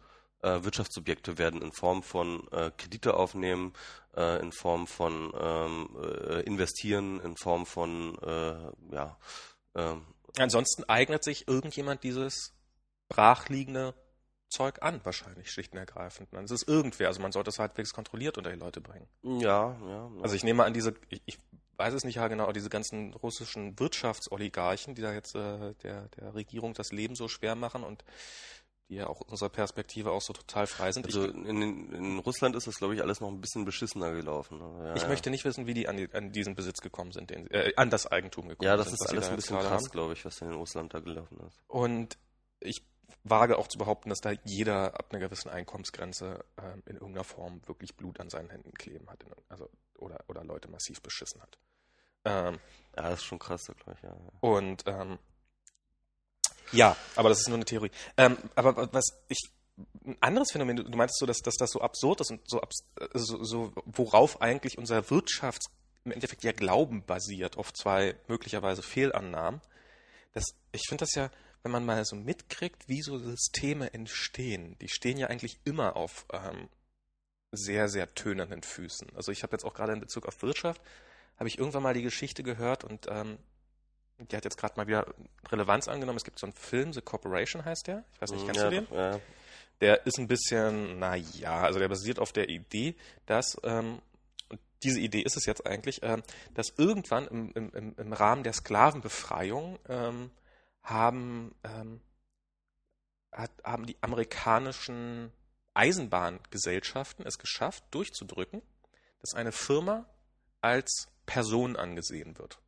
äh, Wirtschaftssubjekte werden in Form von äh, Kredite aufnehmen, äh, in Form von ähm, äh, investieren, in Form von äh, ja ähm, Ansonsten eignet sich irgendjemand dieses brachliegende Zeug an, wahrscheinlich schlicht und ergreifend. Es ist irgendwer, also man sollte es halbwegs kontrolliert unter die Leute bringen. ja ja. Also ich nehme an, diese, ich, ich weiß es nicht ja genau, diese ganzen russischen Wirtschaftsoligarchen, die da jetzt äh, der, der Regierung das Leben so schwer machen und die ja auch unserer Perspektive auch so total frei sind. also in, in Russland ist das, glaube ich, alles noch ein bisschen beschissener gelaufen. ne? Ja, ich ja. möchte nicht wissen, wie die an, die an diesen Besitz gekommen sind, den, äh, an das Eigentum gekommen Ja, das sind. ist alles da ein bisschen krass, glaube ich, was in Russland da gelaufen ist. Und ich wage auch zu behaupten, dass da jeder ab einer gewissen Einkommensgrenze ähm, in irgendeiner Form wirklich Blut an seinen Händen kleben hat. In, also, oder, oder Leute massiv beschissen hat. Ähm, Ja, das ist schon krass, glaube ich, ja. und ähm, ja, aber das ist nur eine Theorie. Ähm, aber was ich ein anderes Phänomen, du meintest so, dass, dass das so absurd ist und so, abs, äh, so, so worauf eigentlich unser Wirtschafts im Endeffekt ja Glauben basiert, auf zwei möglicherweise Fehlannahmen. Das, ich finde das ja, wenn man mal so mitkriegt, wie so Systeme entstehen, die stehen ja eigentlich immer auf ähm, sehr, sehr tönenden Füßen. Also ich habe jetzt auch gerade in Bezug auf Wirtschaft, habe ich irgendwann mal die Geschichte gehört und ähm, Die hat jetzt gerade mal wieder Relevanz angenommen. Es gibt so einen Film, The Corporation heißt der. Ich weiß nicht, kennst ja, du den? Ja. Der ist ein bisschen, naja, also der basiert auf der Idee, dass, ähm, und diese Idee ist es jetzt eigentlich, ähm, dass irgendwann im, im, im- im Rahmen der Sklavenbefreiung ähm, haben, ähm, hat, haben die amerikanischen Eisenbahngesellschaften es geschafft, durchzudrücken, dass eine Firma als Person angesehen wird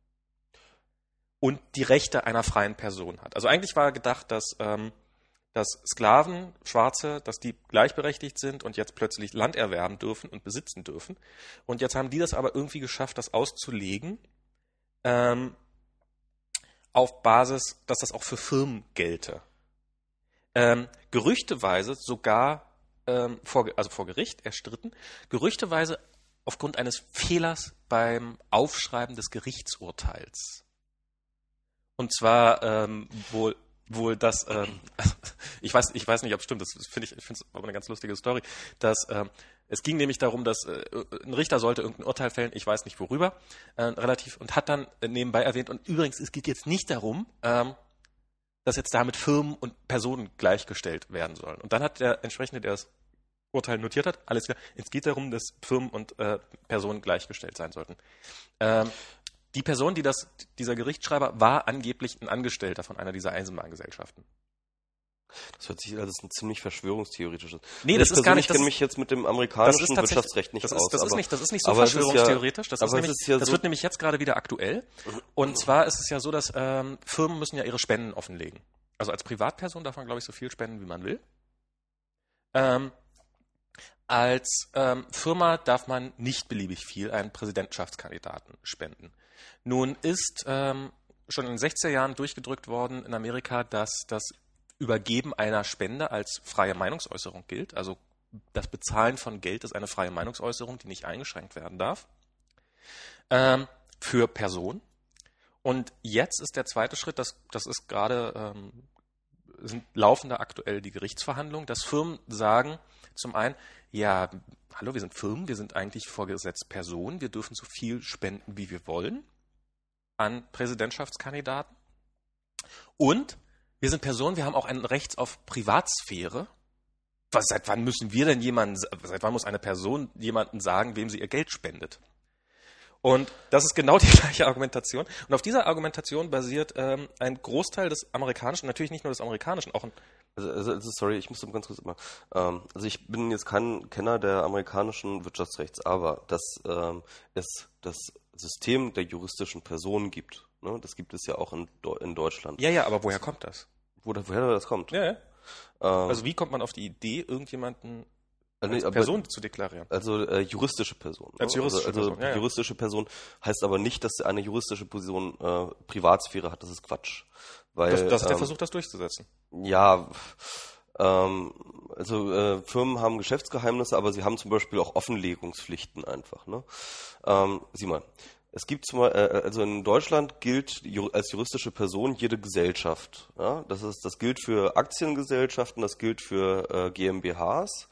und die Rechte einer freien Person hat. Also eigentlich war gedacht, dass, ähm, dass Sklaven, Schwarze, dass die gleichberechtigt sind und jetzt plötzlich Land erwerben dürfen und besitzen dürfen. Und jetzt haben die das aber irgendwie geschafft, das auszulegen ähm, auf Basis, dass das auch für Firmen gelte. Ähm, gerüchteweise sogar ähm, vor, also vor Gericht erstritten, gerüchteweise aufgrund eines Fehlers beim Aufschreiben des Gerichtsurteils. Und zwar ähm, wohl wohl das, ähm, ich weiß, ich weiß nicht, ob es stimmt, das finde ich, ich finde es aber eine ganz lustige Story, dass ähm, es ging nämlich darum, dass äh, ein Richter sollte irgendein Urteil fällen, ich weiß nicht worüber, äh, relativ, und hat dann nebenbei erwähnt, und übrigens, es geht jetzt nicht darum, ähm, dass jetzt damit Firmen und Personen gleichgestellt werden sollen. Und dann hat der entsprechende, der das Urteil notiert hat, alles klar, es geht darum, dass Firmen und äh, Personen gleichgestellt sein sollten. Ähm, die Person, die das, dieser Gerichtsschreiber, war angeblich ein Angestellter von einer dieser Eisenbahngesellschaften. Das hört sich alles ein ziemlich verschwörungstheoretisches. Nee, Ich das ist gar nicht- persönlich kenne das- mich jetzt mit dem Das amerikanischen ist Wirtschaftsrecht nicht das aus. Ist, das, ist aber- nicht, das ist nicht so ist ja- verschwörungstheoretisch. das, ist aber es nämlich, ist ja das so- wird nämlich jetzt gerade wieder aktuell. Und zwar ist es ja so, dass ähm, Firmen müssen ja ihre Spenden offenlegen. Also als Privatperson darf man, glaube ich, so viel spenden, wie man will. Ähm, als ähm, Firma darf man nicht beliebig viel einen Präsidentschaftskandidaten spenden. Nun ist ähm, schon in den 60er Jahren durchgedrückt worden in Amerika, dass das Übergeben einer Spende als freie Meinungsäußerung gilt. Also das Bezahlen von Geld ist eine freie Meinungsäußerung, die nicht eingeschränkt werden darf. Ähm, für Personen. Und jetzt ist der zweite Schritt, das, das ist gerade, ähm, sind laufende aktuell die Gerichtsverhandlungen, dass Firmen sagen, zum einen, ja, hallo, wir sind Firmen, wir sind eigentlich vorgesetzt Personen, wir dürfen so viel spenden, wie wir wollen an Präsidentschaftskandidaten. Und wir sind Personen, wir haben auch ein Recht auf Privatsphäre. Was, seit wann müssen wir denn jemanden, seit wann muss eine Person jemanden sagen, wem sie ihr Geld spendet? Und das ist genau die gleiche Argumentation. Und auf dieser Argumentation basiert ähm, ein Großteil des amerikanischen, natürlich nicht nur des amerikanischen, auch ein, Also, also, also sorry, ich muss ganz kurz mal. Ähm, also ich bin jetzt kein Kenner der amerikanischen Wirtschaftsrechts, aber dass ähm, es das System der juristischen Person gibt, ne, das gibt es ja auch in, in Deutschland. ja, ja, aber woher kommt das? Wo, woher das kommt? Ja, ja. Ähm, Also wie kommt man auf die Idee, irgendjemanden als aber- Person zu deklarieren? Also äh, juristische Person. Als juristische also, also Person, ja, ja. juristische Person heißt aber nicht, dass eine juristische Person äh, Privatsphäre hat. Das ist Quatsch. Weil, Das, das ist der ähm, Versuch, das durchzusetzen. Ja, ähm, also äh, Firmen haben Geschäftsgeheimnisse, aber sie haben zum Beispiel auch Offenlegungspflichten einfach. Ne? Ähm, sieh mal, es gibt zum Beispiel, äh, also in Deutschland gilt als juristische Person jede Gesellschaft. Ja? Das, ist, das gilt für Aktiengesellschaften, das gilt für äh, GmbHs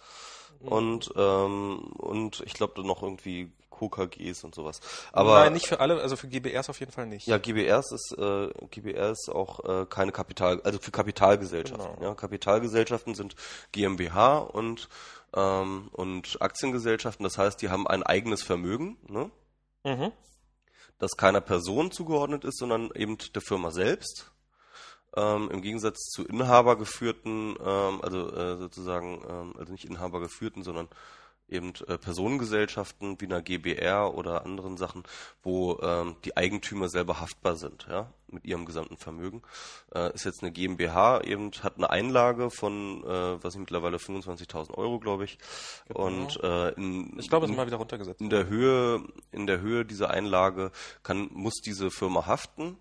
und, ähm, und ich glaube noch irgendwie KKGs und sowas. Aber Nein, nicht für alle, also für GBRs auf jeden Fall nicht. ja, GBRs ist, äh, GBR ist auch äh, keine Kapital, also für Kapitalgesellschaften. Genau. Ja, Kapitalgesellschaften sind GmbH und ähm, und Aktiengesellschaften. Das heißt, die haben ein eigenes Vermögen, ne? Mhm. das keiner Person zugeordnet ist, sondern eben der Firma selbst. Ähm, Im Gegensatz zu inhabergeführten, ähm, also äh, sozusagen, ähm, also nicht inhabergeführten, sondern eben äh, Personengesellschaften wie einer GBR oder anderen Sachen, wo ähm, die Eigentümer selber haftbar sind, ja, mit ihrem gesamten Vermögen. Äh, ist jetzt eine GmbH eben, hat eine Einlage von, äh, was ich mittlerweile 25.000 Euro, glaube ich. Und äh, in, Genau. Ich glaube, es ist mal wieder runtergesetzt. in der Höhe, in der Höhe dieser Einlage kann, muss diese Firma haften.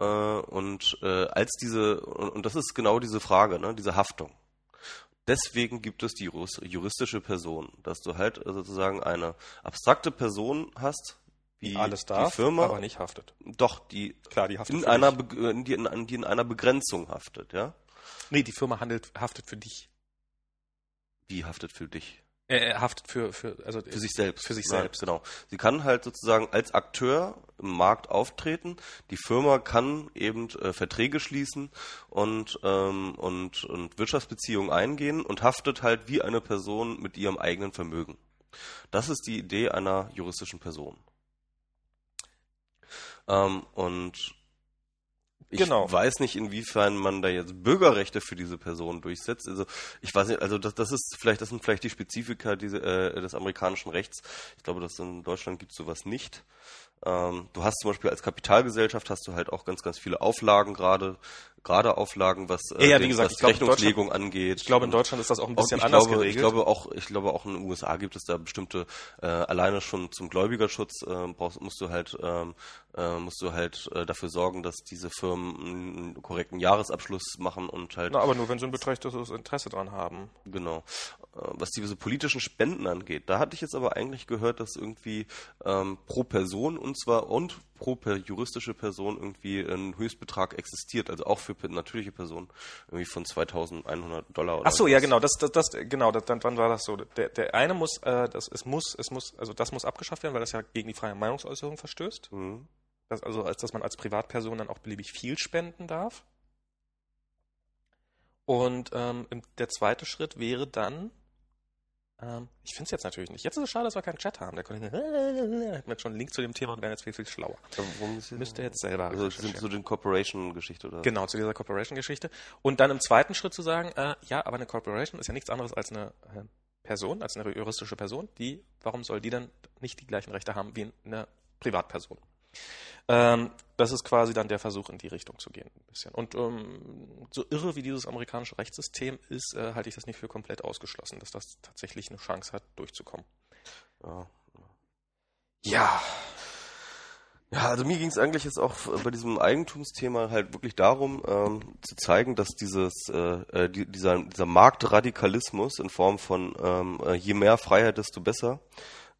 Äh, und äh, als diese, und, das ist genau diese Frage, ne, diese Haftung. Deswegen gibt es die jurist- juristische Person, dass du halt äh, sozusagen eine abstrakte Person hast, wie Alles darf, die Firma, aber nicht haftet. doch die Klar, die haftet in einer, die in, die in einer Begrenzung haftet, ja? Nee, die Firma handelt, haftet für dich. Wie haftet für dich? Er, er haftet für, für, also Für sich selbst. Für sich Nein, selbst. genau. Sie kann halt sozusagen als Akteur im Markt auftreten. Die Firma kann eben äh, Verträge schließen und, ähm, und, und Wirtschaftsbeziehungen eingehen und haftet halt wie eine Person mit ihrem eigenen Vermögen. Das ist die Idee einer juristischen Person. Ähm, und ich Genau. weiß nicht, inwiefern man da jetzt Bürgerrechte für diese Person durchsetzt. Also ich weiß nicht, also das, das ist vielleicht, das sind vielleicht die Spezifika diese, äh, des amerikanischen Rechts. Ich glaube, dass in Deutschland gibt sowas nicht. Ähm, du hast zum Beispiel als Kapitalgesellschaft hast du halt auch ganz, ganz viele Auflagen gerade, gerade Auflagen, was, äh, Ja, ja, wie den- gesagt, was Rechnungslegung angeht. Ich glaube, in Deutschland ist das auch ein auch, bisschen ich anders glaube, geregelt. Ich glaube auch, ich glaube auch in den USA gibt es da bestimmte äh, alleine schon zum Gläubigerschutz äh, brauchst, musst du halt ähm, äh, musst du halt äh, dafür sorgen, dass diese Firmen einen korrekten Jahresabschluss machen und halt Na, aber nur wenn sie ein beträchtliches Interesse dran haben. Genau. Äh, Was diese politischen Spenden angeht, da hatte ich jetzt aber eigentlich gehört, dass irgendwie ähm, pro Person und zwar und pro per juristische Person irgendwie ein Höchstbetrag existiert, also auch für natürliche Personen irgendwie von 2.100 Dollar oder Ach so, was. ja, genau, das, das, das genau, das, dann, dann war das so. Der, der eine muss, äh, das, es muss, es muss, also das muss abgeschafft werden, weil das ja gegen die freie Meinungsäußerung verstößt. Mhm. Das, also, als dass man als Privatperson dann auch beliebig viel spenden darf. Und ähm, der zweite Schritt wäre dann, ähm, ich finde es jetzt natürlich nicht. Jetzt ist es schade, dass wir keinen Chat haben. Der Kollege hat mir jetzt schon einen Link zu dem Thema und wäre jetzt viel, viel schlauer. Müsste jetzt selber also so den Corporation-Geschichte oder? Genau, zu dieser Corporation-Geschichte. Und dann im zweiten Schritt zu sagen, äh, ja, aber eine Corporation ist ja nichts anderes als eine äh, Person, als eine juristische Person, die, warum soll die dann nicht die gleichen Rechte haben wie eine Privatperson? Ähm, das ist quasi dann der Versuch, in die Richtung zu gehen, ein bisschen. Und ähm, so irre wie dieses amerikanische Rechtssystem ist, äh, halte ich das nicht für komplett ausgeschlossen, dass das tatsächlich eine Chance hat, durchzukommen. Ja. Ja, Ja, also mir ging es eigentlich jetzt auch bei diesem Eigentumsthema halt wirklich darum, ähm, zu zeigen, dass dieses äh, äh, die, dieser, dieser Marktradikalismus in Form von ähm, äh, je mehr Freiheit, desto besser,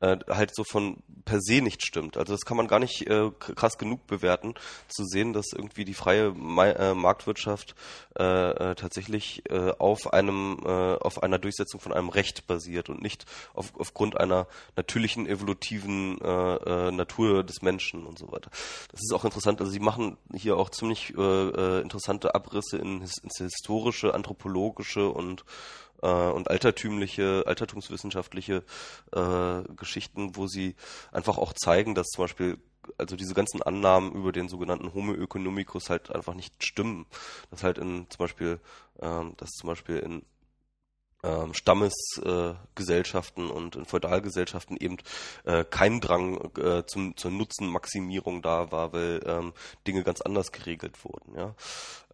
äh, halt so von per se nicht stimmt. Also das kann man gar nicht äh, krass genug bewerten, zu sehen, dass irgendwie die freie Ma äh, Marktwirtschaft äh, äh, tatsächlich äh, auf einem äh, auf einer Durchsetzung von einem Recht basiert und nicht auf, aufgrund einer natürlichen evolutiven äh, äh, Natur des Menschen und so weiter. Das ist auch interessant. Also sie machen hier auch ziemlich äh, äh, interessante Abrisse in, ins historische, anthropologische und äh, und altertümliche, altertumswissenschaftliche äh, Geschichten, wo sie einfach auch zeigen, dass zum Beispiel also diese ganzen Annahmen über den sogenannten Homo economicus halt einfach nicht stimmen. Dass halt in zum Beispiel, ähm, dass zum Beispiel in ähm, Stammesgesellschaften äh, und in Feudalgesellschaften eben äh, kein Drang äh, zum, zur Nutzenmaximierung da war, weil ähm, Dinge ganz anders geregelt wurden. Ja?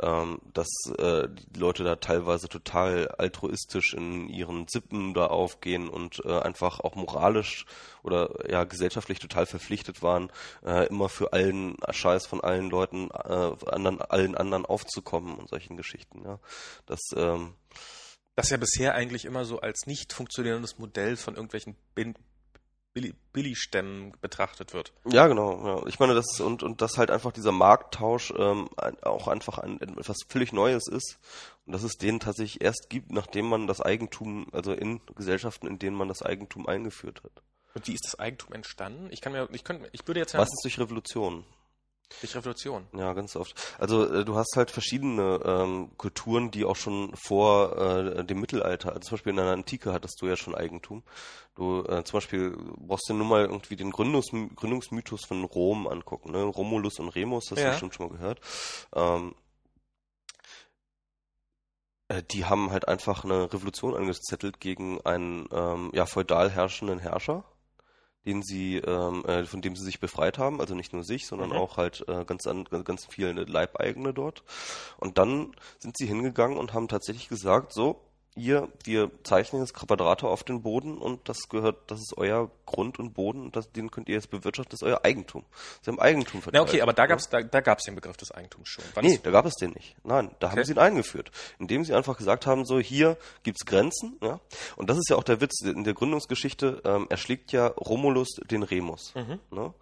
Ähm, dass äh, die Leute da teilweise total altruistisch in ihren Sippen da aufgehen und äh, einfach auch moralisch oder ja gesellschaftlich total verpflichtet waren, äh, immer für allen Scheiß von allen Leuten, äh, anderen, allen anderen aufzukommen und solchen Geschichten. Ja? Das ähm, das ja bisher eigentlich immer so als nicht funktionierendes Modell von irgendwelchen Bin Billi- Billigstämmen betrachtet wird. Ja, genau. Ja. Ich meine, das und, und dass halt einfach dieser Markttausch ähm, auch einfach ein, etwas völlig Neues ist und dass es den tatsächlich erst gibt, nachdem man das Eigentum, also in Gesellschaften, in denen man das Eigentum eingeführt hat. Und wie ist das Eigentum entstanden? Ich kann mir, ich könnte, ich würde jetzt ja Meistens durch Revolution. Durch Revolution. Ja, ganz oft. Also äh, du hast halt verschiedene ähm, Kulturen, die auch schon vor äh, dem Mittelalter, also zum Beispiel in der Antike hattest du ja schon Eigentum. Du äh, zum Beispiel brauchst du nur mal irgendwie den Gründungs Gründungsmythos von Rom angucken, ne? Romulus und Remus, hast Ja. du bestimmt schon mal gehört. Ähm, äh, die haben halt einfach eine Revolution angezettelt gegen einen ähm, ja, feudal herrschenden Herrscher, den sie, ähm, äh, von dem sie sich befreit haben, also nicht nur sich, sondern Mhm. auch halt äh, ganz, an, ganz, ganz viele Leibeigene dort. Und dann sind sie hingegangen und haben tatsächlich gesagt, so, ihr, wir zeichnen jetzt Quadrate auf den Boden und das gehört, das ist euer Grund und Boden und das, den könnt ihr jetzt bewirtschaften, das ist euer Eigentum. Sie haben Eigentum Na verteilt. okay, aber da ja. gab's, da, da gab's den Begriff des Eigentums schon. Wann Nee, da gab es den nicht. Nein, da haben Okay. sie ihn eingeführt, indem sie einfach gesagt haben, so hier gibt's Grenzen, ja. Und das ist ja auch der Witz in der Gründungsgeschichte. Ähm, erschlägt ja Romulus den Remus, Mhm. ne?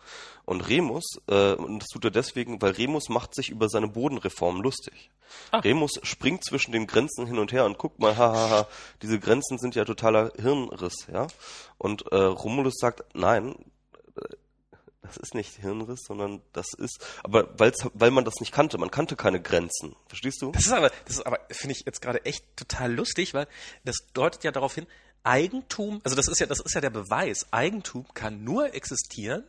Und Remus, äh, und das tut er deswegen, weil Remus macht sich über seine Bodenreform lustig. Ah. Remus springt zwischen den Grenzen hin und her und guckt mal, hahaha, diese Grenzen sind ja totaler Hirnriss, ja. Und äh, Romulus sagt, nein, äh, das ist nicht Hirnriss, sondern das ist, aber weil's, weil man das nicht kannte, man kannte keine Grenzen. Verstehst du? Das ist aber, das ist aber, finde ich jetzt gerade echt total lustig, weil das deutet ja darauf hin, Eigentum, also das ist ja, das ist ja der Beweis, Eigentum kann nur existieren,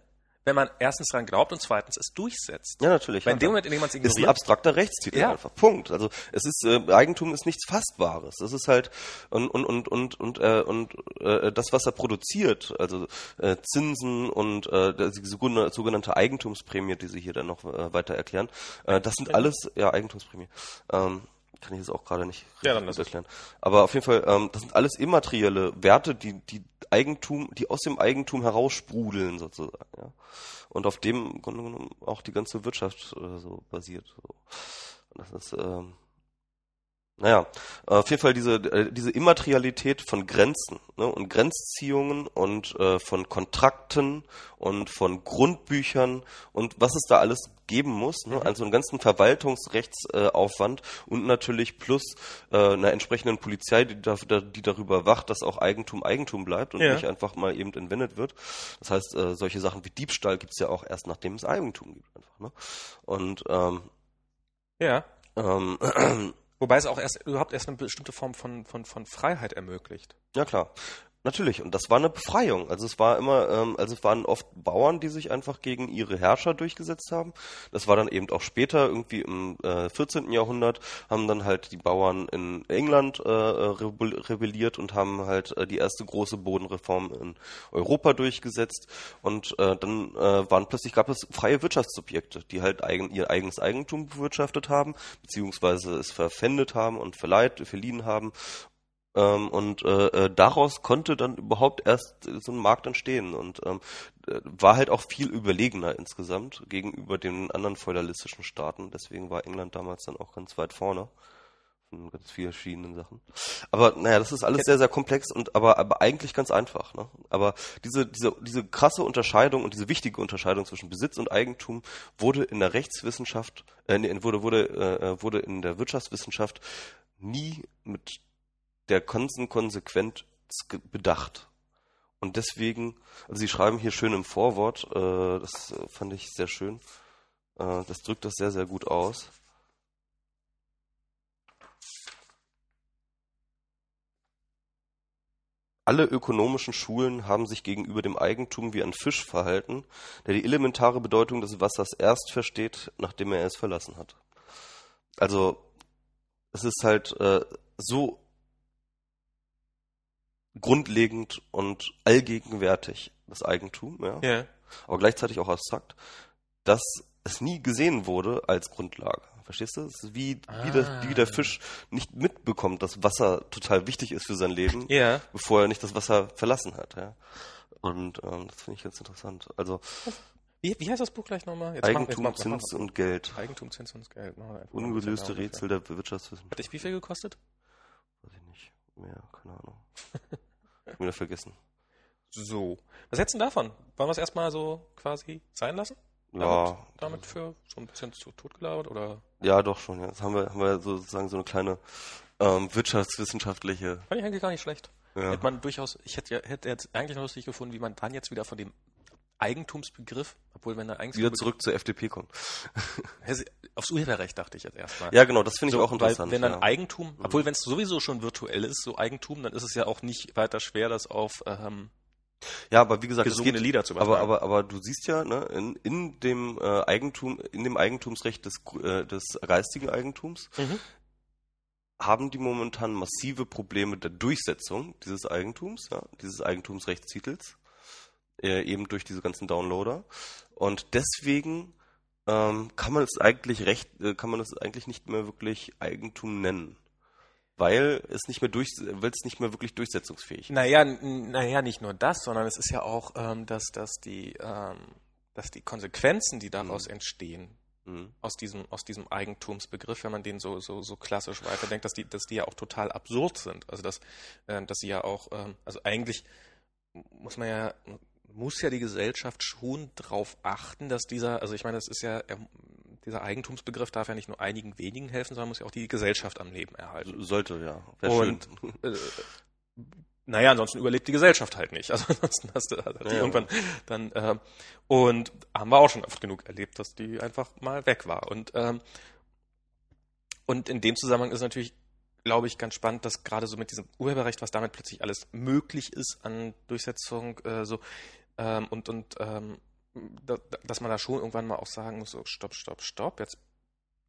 wenn man erstens daran glaubt und zweitens es durchsetzt. Ja, natürlich. Weil in dem. Moment, in dem man es ist ein ignoriert, abstrakter Rechtstitel Ja. einfach. Punkt. Also es ist äh, Eigentum ist nichts Fassbares. Das ist halt und und und und und äh, und äh, das, was er produziert, also äh, Zinsen und äh, die sogenannte Eigentumsprämie, die Sie hier dann noch äh, weiter erklären, äh, das sind alles ja Eigentumsprämie. Ähm, kann ich jetzt auch gerade nicht Ja, erklären. Aber auf jeden Fall, ähm, das sind alles immaterielle Werte, die die Eigentum, die aus dem Eigentum heraussprudeln sozusagen. Ja? Und auf dem Grunde genommen auch die ganze Wirtschaft äh, so basiert. So. Und das ist ähm, naja, auf jeden Fall diese, äh, diese Immaterialität von Grenzen ne, und Grenzziehungen und äh, von Kontrakten und von Grundbüchern und was es da alles geben muss, ne, also einen ganzen Verwaltungsrechtsaufwand äh, und natürlich plus äh, einer entsprechenden Polizei, die, da, die darüber wacht, dass auch Eigentum Eigentum bleibt und Ja. nicht einfach mal eben entwendet wird. Das heißt, äh, solche Sachen wie Diebstahl gibt's ja auch erst, nachdem es Eigentum gibt. Einfach, ne? Und ähm, ja. ähm, Wobei es auch erst überhaupt erst eine bestimmte Form von, von, von Freiheit ermöglicht. Ja klar. Natürlich, und das war eine Befreiung. Also es war immer, ähm, also es waren oft Bauern, die sich einfach gegen ihre Herrscher durchgesetzt haben. Das war dann eben auch später, irgendwie im äh, 14. Jahrhundert, haben dann halt die Bauern in England äh, rebel rebelliert und haben halt äh, die erste große Bodenreform in Europa durchgesetzt. Und äh, dann äh, waren plötzlich gab es freie Wirtschaftssubjekte, die halt eigen, ihr eigenes Eigentum bewirtschaftet haben, beziehungsweise es verpfändet haben und verleiht, verliehen haben ähm, und äh, äh, daraus konnte dann überhaupt erst äh, so ein Markt entstehen und ähm, äh, war halt auch viel überlegener insgesamt gegenüber den anderen feudalistischen Staaten. Deswegen war England damals dann auch ganz weit vorne von ganz vielen verschiedenen Sachen. Aber naja, das ist alles sehr, sehr komplex und aber, aber eigentlich ganz einfach. Ne? Aber diese, diese, diese krasse Unterscheidung und diese wichtige Unterscheidung zwischen Besitz und Eigentum wurde in der Rechtswissenschaft, äh, wurde, wurde, äh, wurde in der Wirtschaftswissenschaft nie mit der ganzen Konsequenz bedacht. Und deswegen, also Sie schreiben hier schön im Vorwort, äh, das fand ich sehr schön, äh, das drückt das sehr, sehr gut aus. Alle ökonomischen Schulen haben sich gegenüber dem Eigentum wie ein Fisch verhalten, der die elementare Bedeutung des Wassers erst versteht, nachdem er es verlassen hat. Also, es ist halt äh, so grundlegend und allgegenwärtig, das Eigentum, ja, Ja. aber gleichzeitig auch abstrakt, dass es nie gesehen wurde als Grundlage. Verstehst du? Es ist wie, wie, der, wie der Fisch nicht mitbekommt, dass Wasser total wichtig ist für sein Leben, Ja. bevor er nicht das Wasser verlassen hat. Ja? Und ähm, das finde ich ganz interessant. Also Wie, wie heißt das Buch gleich nochmal? Jetzt machen wir- jetzt Eigentum, machen wir- Zins und Geld. Eigentum, Zins und Geld. Ungelöste Rätsel der Wirtschaftswissenschaft. Hat dich wie viel gekostet? Weiß ich nicht. Mehr, keine Ahnung. Hab wieder vergessen. So. Was hältst du denn davon? Wollen wir es erstmal so quasi sein lassen? Ja, Damit, damit für so ein bisschen zu totgelabert oder? ja, doch schon. Ja. Jetzt haben wir, haben wir sozusagen so eine kleine ähm, wirtschaftswissenschaftliche. Fand ich eigentlich gar nicht schlecht. Ja. Hätte man durchaus, ich hätte, ja, hätte jetzt eigentlich noch lustig gefunden, wie man dann jetzt wieder von dem Eigentumsbegriff, obwohl wenn der Wieder Eigentumsbegriff zurück zur FDP kommt. Aufs Urheberrecht dachte ich jetzt erstmal. Ja, genau, das finde ich So, auch interessant. Weil, wenn dann ja. Mhm. Eigentum, obwohl wenn es sowieso schon virtuell ist, so Eigentum, dann ist es ja auch nicht weiter schwer, das auf ähm, ja, aber wie gesagt, es gesungene geht, Lieder zu aber, übertragen. aber, aber du siehst ja, ne, in, in dem äh, Eigentum, in dem Eigentumsrecht des, äh, des geistigen Eigentums Mhm. haben die momentan massive Probleme der Durchsetzung dieses Eigentums, ja, dieses Eigentumsrechtstitels, äh, eben durch diese ganzen Downloader. Und deswegen ähm, kann man es eigentlich recht, äh, kann man es eigentlich nicht mehr wirklich Eigentum nennen. Weil es nicht mehr durch, weil es nicht mehr wirklich durchsetzungsfähig ist. Naja, naja, nicht nur das, sondern es ist ja auch, ähm, dass, dass, die, ähm, dass die Konsequenzen, die daraus entstehen, Mhm. aus diesem, aus diesem Eigentumsbegriff, wenn man den so, so, so klassisch weiterdenkt, dass die, dass die ja auch total absurd sind. Also dass, ähm, dass sie ja auch, ähm, also eigentlich muss man ja, muss ja die Gesellschaft schon darauf achten, dass dieser, also ich meine, das ist ja, er, dieser Eigentumsbegriff darf ja nicht nur einigen wenigen helfen, sondern muss ja auch die Gesellschaft am Leben erhalten. Sollte, ja. Wär Und äh, naja, ansonsten überlebt die Gesellschaft halt nicht. Also ansonsten hast du die Ja. irgendwann dann äh, und haben wir auch schon oft genug erlebt, dass die einfach mal weg war. Und ähm, und in dem Zusammenhang ist natürlich, glaube ich, ganz spannend, dass gerade so mit diesem Urheberrecht, was damit plötzlich alles möglich ist an Durchsetzung, äh, so ähm, und und ähm, da, da- dass man da schon irgendwann mal auch sagen muss, so stopp, stopp, stopp, jetzt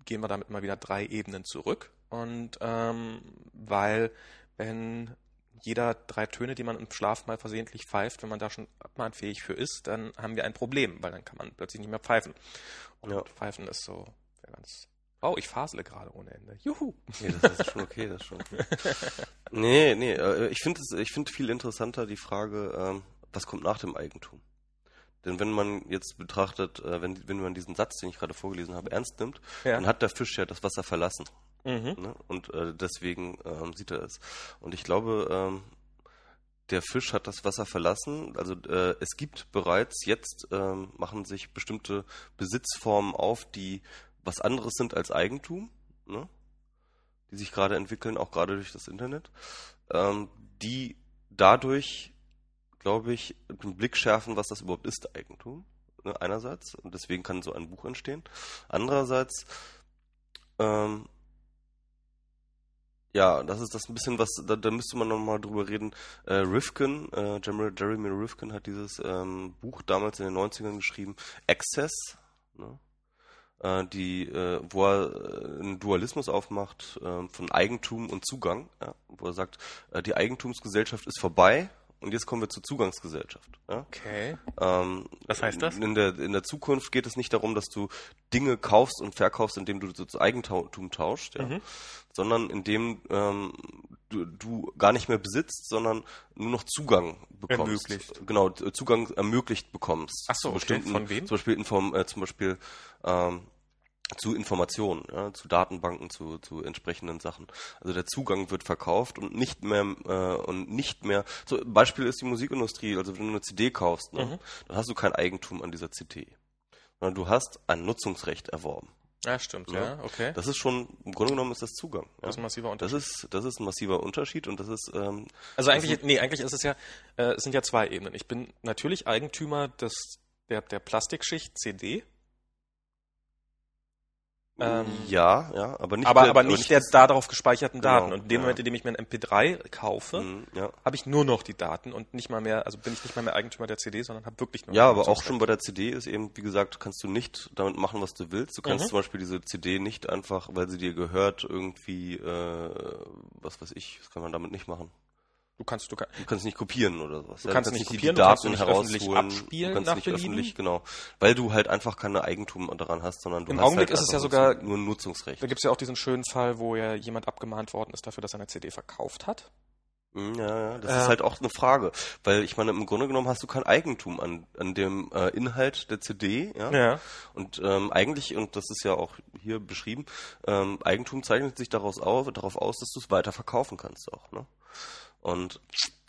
gehen wir damit mal wieder drei Ebenen zurück. Und ähm, weil wenn jeder drei Töne, die man im Schlaf mal versehentlich pfeift, wenn man da schon abmahnfähig für ist, dann haben wir ein Problem, weil dann kann man plötzlich nicht mehr pfeifen. Und Ja. pfeifen ist so ganz. Oh, ich fasele gerade ohne Ende. Juhu. Nee, das ist schon okay, das ist schon okay. Nee, nee, äh, ich finde finde viel interessanter die Frage, ähm, was kommt nach dem Eigentum? Denn wenn man jetzt betrachtet, äh, wenn, wenn man diesen Satz, den ich gerade vorgelesen habe, ernst nimmt, Ja. dann hat der Fisch ja das Wasser verlassen. Mhm. Ne? Und äh, deswegen ähm, sieht er es. Und ich glaube, ähm, der Fisch hat das Wasser verlassen. Also äh, es gibt bereits jetzt, ähm, machen sich bestimmte Besitzformen auf, die was anderes sind als Eigentum, ne? die sich gerade entwickeln, auch gerade durch das Internet, ähm, die dadurch, glaube ich, den Blick schärfen, was das überhaupt ist, Eigentum. Ne? Einerseits, und deswegen kann so ein Buch entstehen. Andererseits, ähm, ja, das ist das ein bisschen was, da, da müsste man nochmal drüber reden. Äh, Rifkin, äh, Jeremy, Rifkin hat dieses ähm, Buch damals in den 90ern geschrieben, Access, ne? äh, die, äh, wo er äh, einen Dualismus aufmacht äh, von Eigentum und Zugang, ja? wo er sagt, äh, die Eigentumsgesellschaft ist vorbei und jetzt kommen wir zur Zugangsgesellschaft. Ja? Okay. Ähm, Was heißt das? In der, in der Zukunft geht es nicht darum, dass du Dinge kaufst und verkaufst, indem du zu Eigentum tauscht, ja? Mhm. sondern indem ähm, du, du gar nicht mehr besitzt, sondern nur noch Zugang bekommst. Ermöglicht. Genau, t- Zugang ermöglicht bekommst. Ach so, okay. Von wem? Zum Beispiel, Inform, äh, zum Beispiel ähm, zu Informationen, ja, zu Datenbanken, zu, zu entsprechenden Sachen. Also der Zugang wird verkauft und nicht mehr äh, und nicht mehr. So Beispiel ist die Musikindustrie. Also wenn du eine CD kaufst, ne, Mhm. dann hast du kein Eigentum an dieser CD, sondern du hast ein Nutzungsrecht erworben. Ja, stimmt, ja, Ja. okay. Das ist schon im Grunde genommen ist das Zugang. Ja? Das ist ein massiver Das Unterschied. ist, das ist ein massiver Unterschied und das ist, ähm, Also eigentlich, nee, eigentlich ist es ja, äh, es sind ja zwei Ebenen. Ich bin natürlich Eigentümer des, der, der Plastikschicht CD, Ähm, ja, ja, aber nicht, aber, der- aber nicht der darauf gespeicherten Genau, Daten. Und in dem ja. Moment, in dem ich mir ein MP3 kaufe, Mhm, ja. habe ich nur noch die Daten und nicht mal mehr, also bin ich nicht mal mehr Eigentümer der CD, sondern habe wirklich nur Ja, aber auch schon bei der CD ist eben, wie gesagt, kannst du nicht damit machen, was du willst. Du kannst Mhm. zum Beispiel diese CD nicht einfach, weil sie dir gehört, irgendwie, äh, was weiß ich, das kann man damit nicht machen. Du kannst, du kannst, Du kannst nicht kopieren oder sowas. Du kannst du nicht die- kopieren, die du kannst Daten nicht öffentlich herausholen, abspielen du kannst nach nicht Belieben. öffentlich, genau. Weil du halt einfach keine Eigentum daran hast, sondern du Im hast Augenblick halt ist es ja sogar- nur ein Nutzungsrecht. da gibt es ja auch diesen schönen Fall, wo ja jemand abgemahnt worden ist dafür, dass er eine CD verkauft hat. Mhm, Ja, ja, das Äh, ist halt auch eine Frage, weil ich meine, im Grunde genommen hast du kein Eigentum an, an dem äh, Inhalt der CD, ja. Ja. Und ähm, eigentlich, und das ist ja auch hier beschrieben, ähm, Eigentum zeichnet sich daraus auf, darauf aus, dass du es weiter verkaufen kannst auch, ne? Und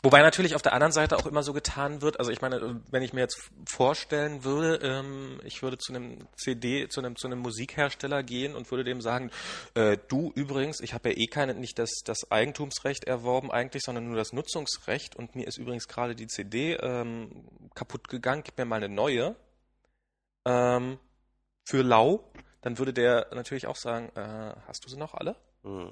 Wobei natürlich auf der anderen Seite auch immer so getan wird, also ich meine, wenn ich mir jetzt vorstellen würde, ähm, ich würde zu einem CD, zu einem, zu einem Musikhersteller gehen und würde dem sagen, äh, du übrigens, ich habe ja eh keine, nicht das, das Eigentumsrecht erworben eigentlich, sondern nur das Nutzungsrecht und mir ist übrigens gerade die CD ähm, kaputt gegangen, gib mir mal eine neue ähm, für lau, dann würde der natürlich auch sagen, äh, hast du sie noch alle? mh,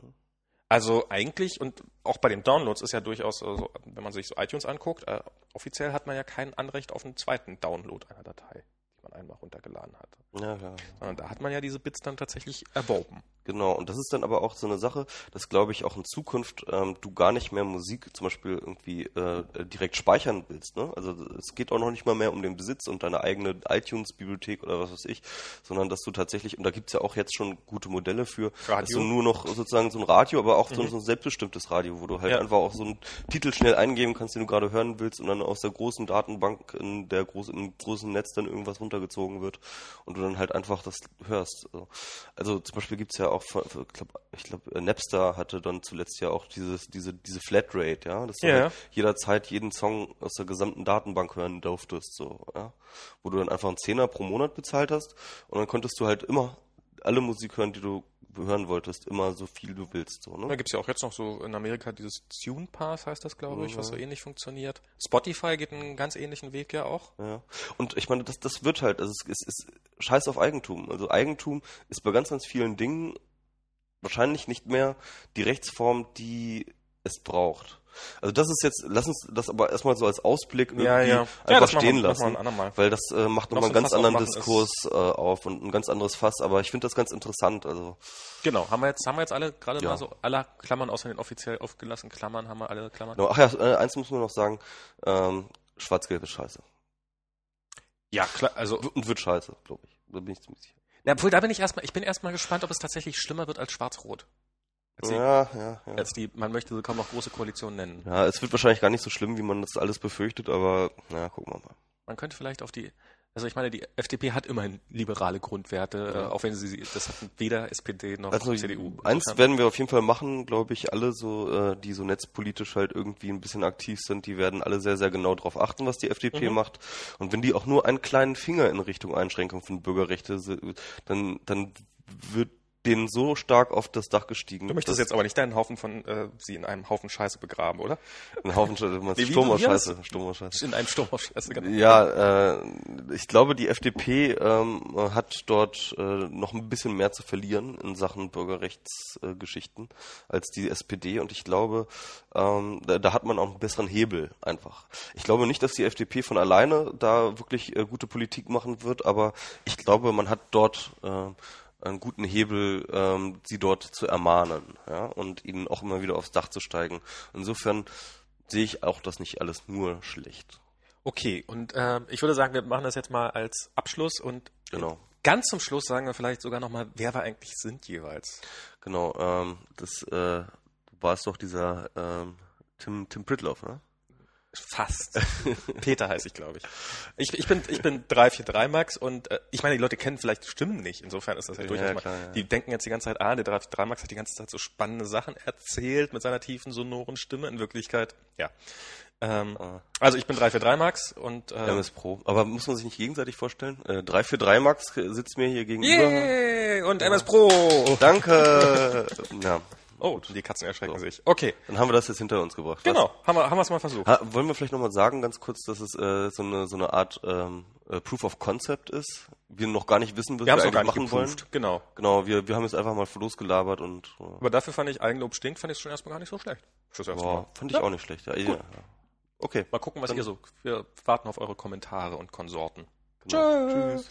Also eigentlich und auch bei den Downloads ist ja durchaus, also, wenn man sich so iTunes anguckt, äh, offiziell hat man ja kein Anrecht auf einen zweiten Download einer Datei, die man einmal runtergeladen hat. ja, ja. Sondern da hat man ja diese Bits dann tatsächlich erworben. Genau, und das ist dann aber auch so eine Sache, dass glaube ich auch in Zukunft ähm, du gar nicht mehr Musik zum Beispiel irgendwie äh, direkt speichern willst. Ne? Also es geht auch noch nicht mal mehr um den Besitz und deine eigene iTunes-Bibliothek oder was weiß ich, sondern dass du tatsächlich, und da gibt's ja auch jetzt schon gute Modelle für, dass Radio. du nur noch sozusagen so ein Radio, aber auch so, so ein selbstbestimmtes Radio, wo du halt Ja. einfach auch so einen Titel schnell eingeben kannst, den du gerade hören willst und dann aus der großen Datenbank in der großen, im großen Netz dann irgendwas runtergezogen wird und du dann halt einfach das hörst. Also, also zum Beispiel gibt's ja auch, von- von- ich glaube, glaub, äh, Napster hatte dann zuletzt ja auch dieses, diese, diese Flatrate, ja, dass du Ja. halt jederzeit jeden Song aus der gesamten Datenbank hören durftest, so, ja, wo du dann einfach einen Zehner pro Monat bezahlt hast und dann konntest du halt immer alle Musik hören, die du hören wolltest, immer so viel du willst, so, Da ne? gibt's ja auch jetzt noch so in Amerika dieses Tune Pass, heißt das, glaube ich, was so Mhm. ähnlich funktioniert. Spotify geht einen ganz ähnlichen Weg ja auch. Ja. Und ich meine, das, das wird halt, also es ist, ist Scheiß auf Eigentum. Also Eigentum ist bei ganz, ganz vielen Dingen wahrscheinlich nicht mehr die Rechtsform, die es braucht. Also das ist jetzt, lass uns das aber erstmal so als Ausblick irgendwie einfach das machen stehen wir- lassen. Weil das äh, macht Noch nochmal einen ein ganz Fass anderen Diskurs äh, auf und ein ganz anderes Fass, aber ich finde das ganz interessant. Also Genau, haben wir jetzt, haben wir jetzt alle gerade Ja. mal so alle Klammern außer den offiziell aufgelassenen Klammern, haben wir alle Klammern. genau. ach ja, äh, eins muss man noch sagen, ähm, Schwarz-Gelb ist scheiße. Ja, klar, also Und wird scheiße, glaube ich. Da bin ich ziemlich sicher. Ja, obwohl, da bin ich erstmal, ich bin erstmal gespannt, ob es tatsächlich schlimmer wird als Schwarz-Rot. Als, die- Ja, ja, ja. als die, man möchte sie kaum noch große Koalition nennen. Ja, es wird wahrscheinlich gar nicht so schlimm, wie man das alles befürchtet, aber na, gucken wir mal. Man könnte vielleicht auf die, also ich meine, die FDP hat immerhin liberale Grundwerte, Ja. äh, auch wenn sie, das hat weder SPD noch Also CDU. eins werden wir auf jeden Fall machen, glaube ich, alle so, äh, die so netzpolitisch halt irgendwie ein bisschen aktiv sind, die werden alle sehr, sehr genau darauf achten, was die FDP Mhm. macht. Und wenn die auch nur einen kleinen Finger in Richtung Einschränkung von Bürgerrechte, dann, dann wird denen so stark auf das Dach gestiegen. Du möchtest jetzt aber nicht deinen Haufen von, äh, sie in einem Haufen Scheiße begraben, oder? ein Haufen wie- Sturm heißt Scheiße, Sturm aus Scheiße. In einem Sturm auf Scheiße, genau. Ja, äh, ich glaube, die FDP ähm, hat dort äh, noch ein bisschen mehr zu verlieren in Sachen Bürgerrechtsgeschichten äh, als die SPD und ich glaube, ähm, da, da hat man auch einen besseren Hebel einfach. Ich glaube nicht, dass die FDP von alleine da wirklich äh, gute Politik machen wird, aber ich glaube, man hat dort äh, einen guten Hebel, ähm, sie dort zu ermahnen ja, und ihnen auch immer wieder aufs Dach zu steigen. Insofern sehe ich auch das nicht alles nur schlecht. Okay, und äh, ich würde sagen, wir machen das jetzt mal als Abschluss und Genau. ganz zum Schluss sagen wir vielleicht sogar nochmal, wer wir eigentlich sind jeweils. Genau, ähm, das äh, war es doch dieser ähm, Tim, Tim Pritloff, ne? Fast. Peter heiße ich, glaube ich. ich. Ich bin, ich bin 343 Max und äh, ich meine, die Leute kennen vielleicht die Stimmen nicht. Insofern ist das ja, Ja, durchaus mal. klar, ja. Die denken jetzt die ganze Zeit, ah, der 343 Max hat die ganze Zeit so spannende Sachen erzählt mit seiner tiefen, sonoren Stimme. In Wirklichkeit, ja. Ähm, Ah. also ich bin 343 Max und äh, MS Pro. Aber muss man sich nicht gegenseitig vorstellen? Äh, 343 Max sitzt mir hier gegenüber. Yay! Und MS Pro! Danke! ja, Oh, die Katzen erschrecken So. sich. Okay, dann haben wir das jetzt hinter uns gebracht. genau. Haben wir haben wir es mal versucht. Was? Ha, wollen wir vielleicht nochmal sagen, ganz kurz, dass es äh, so, eine, so eine Art ähm, äh, Proof of Concept ist? Wir noch gar nicht wissen, was wir wir, es eigentlich gar nicht machen wollen. geprüft. Genau. Genau, wir, wir haben jetzt einfach mal losgelabert und äh, Aber dafür fand ich Eigenlob stinkt, fand ich schon erstmal gar nicht so schlecht. Fürs erste boah, Mal. fand ich Ja. auch nicht schlecht. Ja, ja, ja. Okay. Mal gucken, was Dann- ihr so. Wir warten auf eure Kommentare und Konsorten. Genau. Tschüss.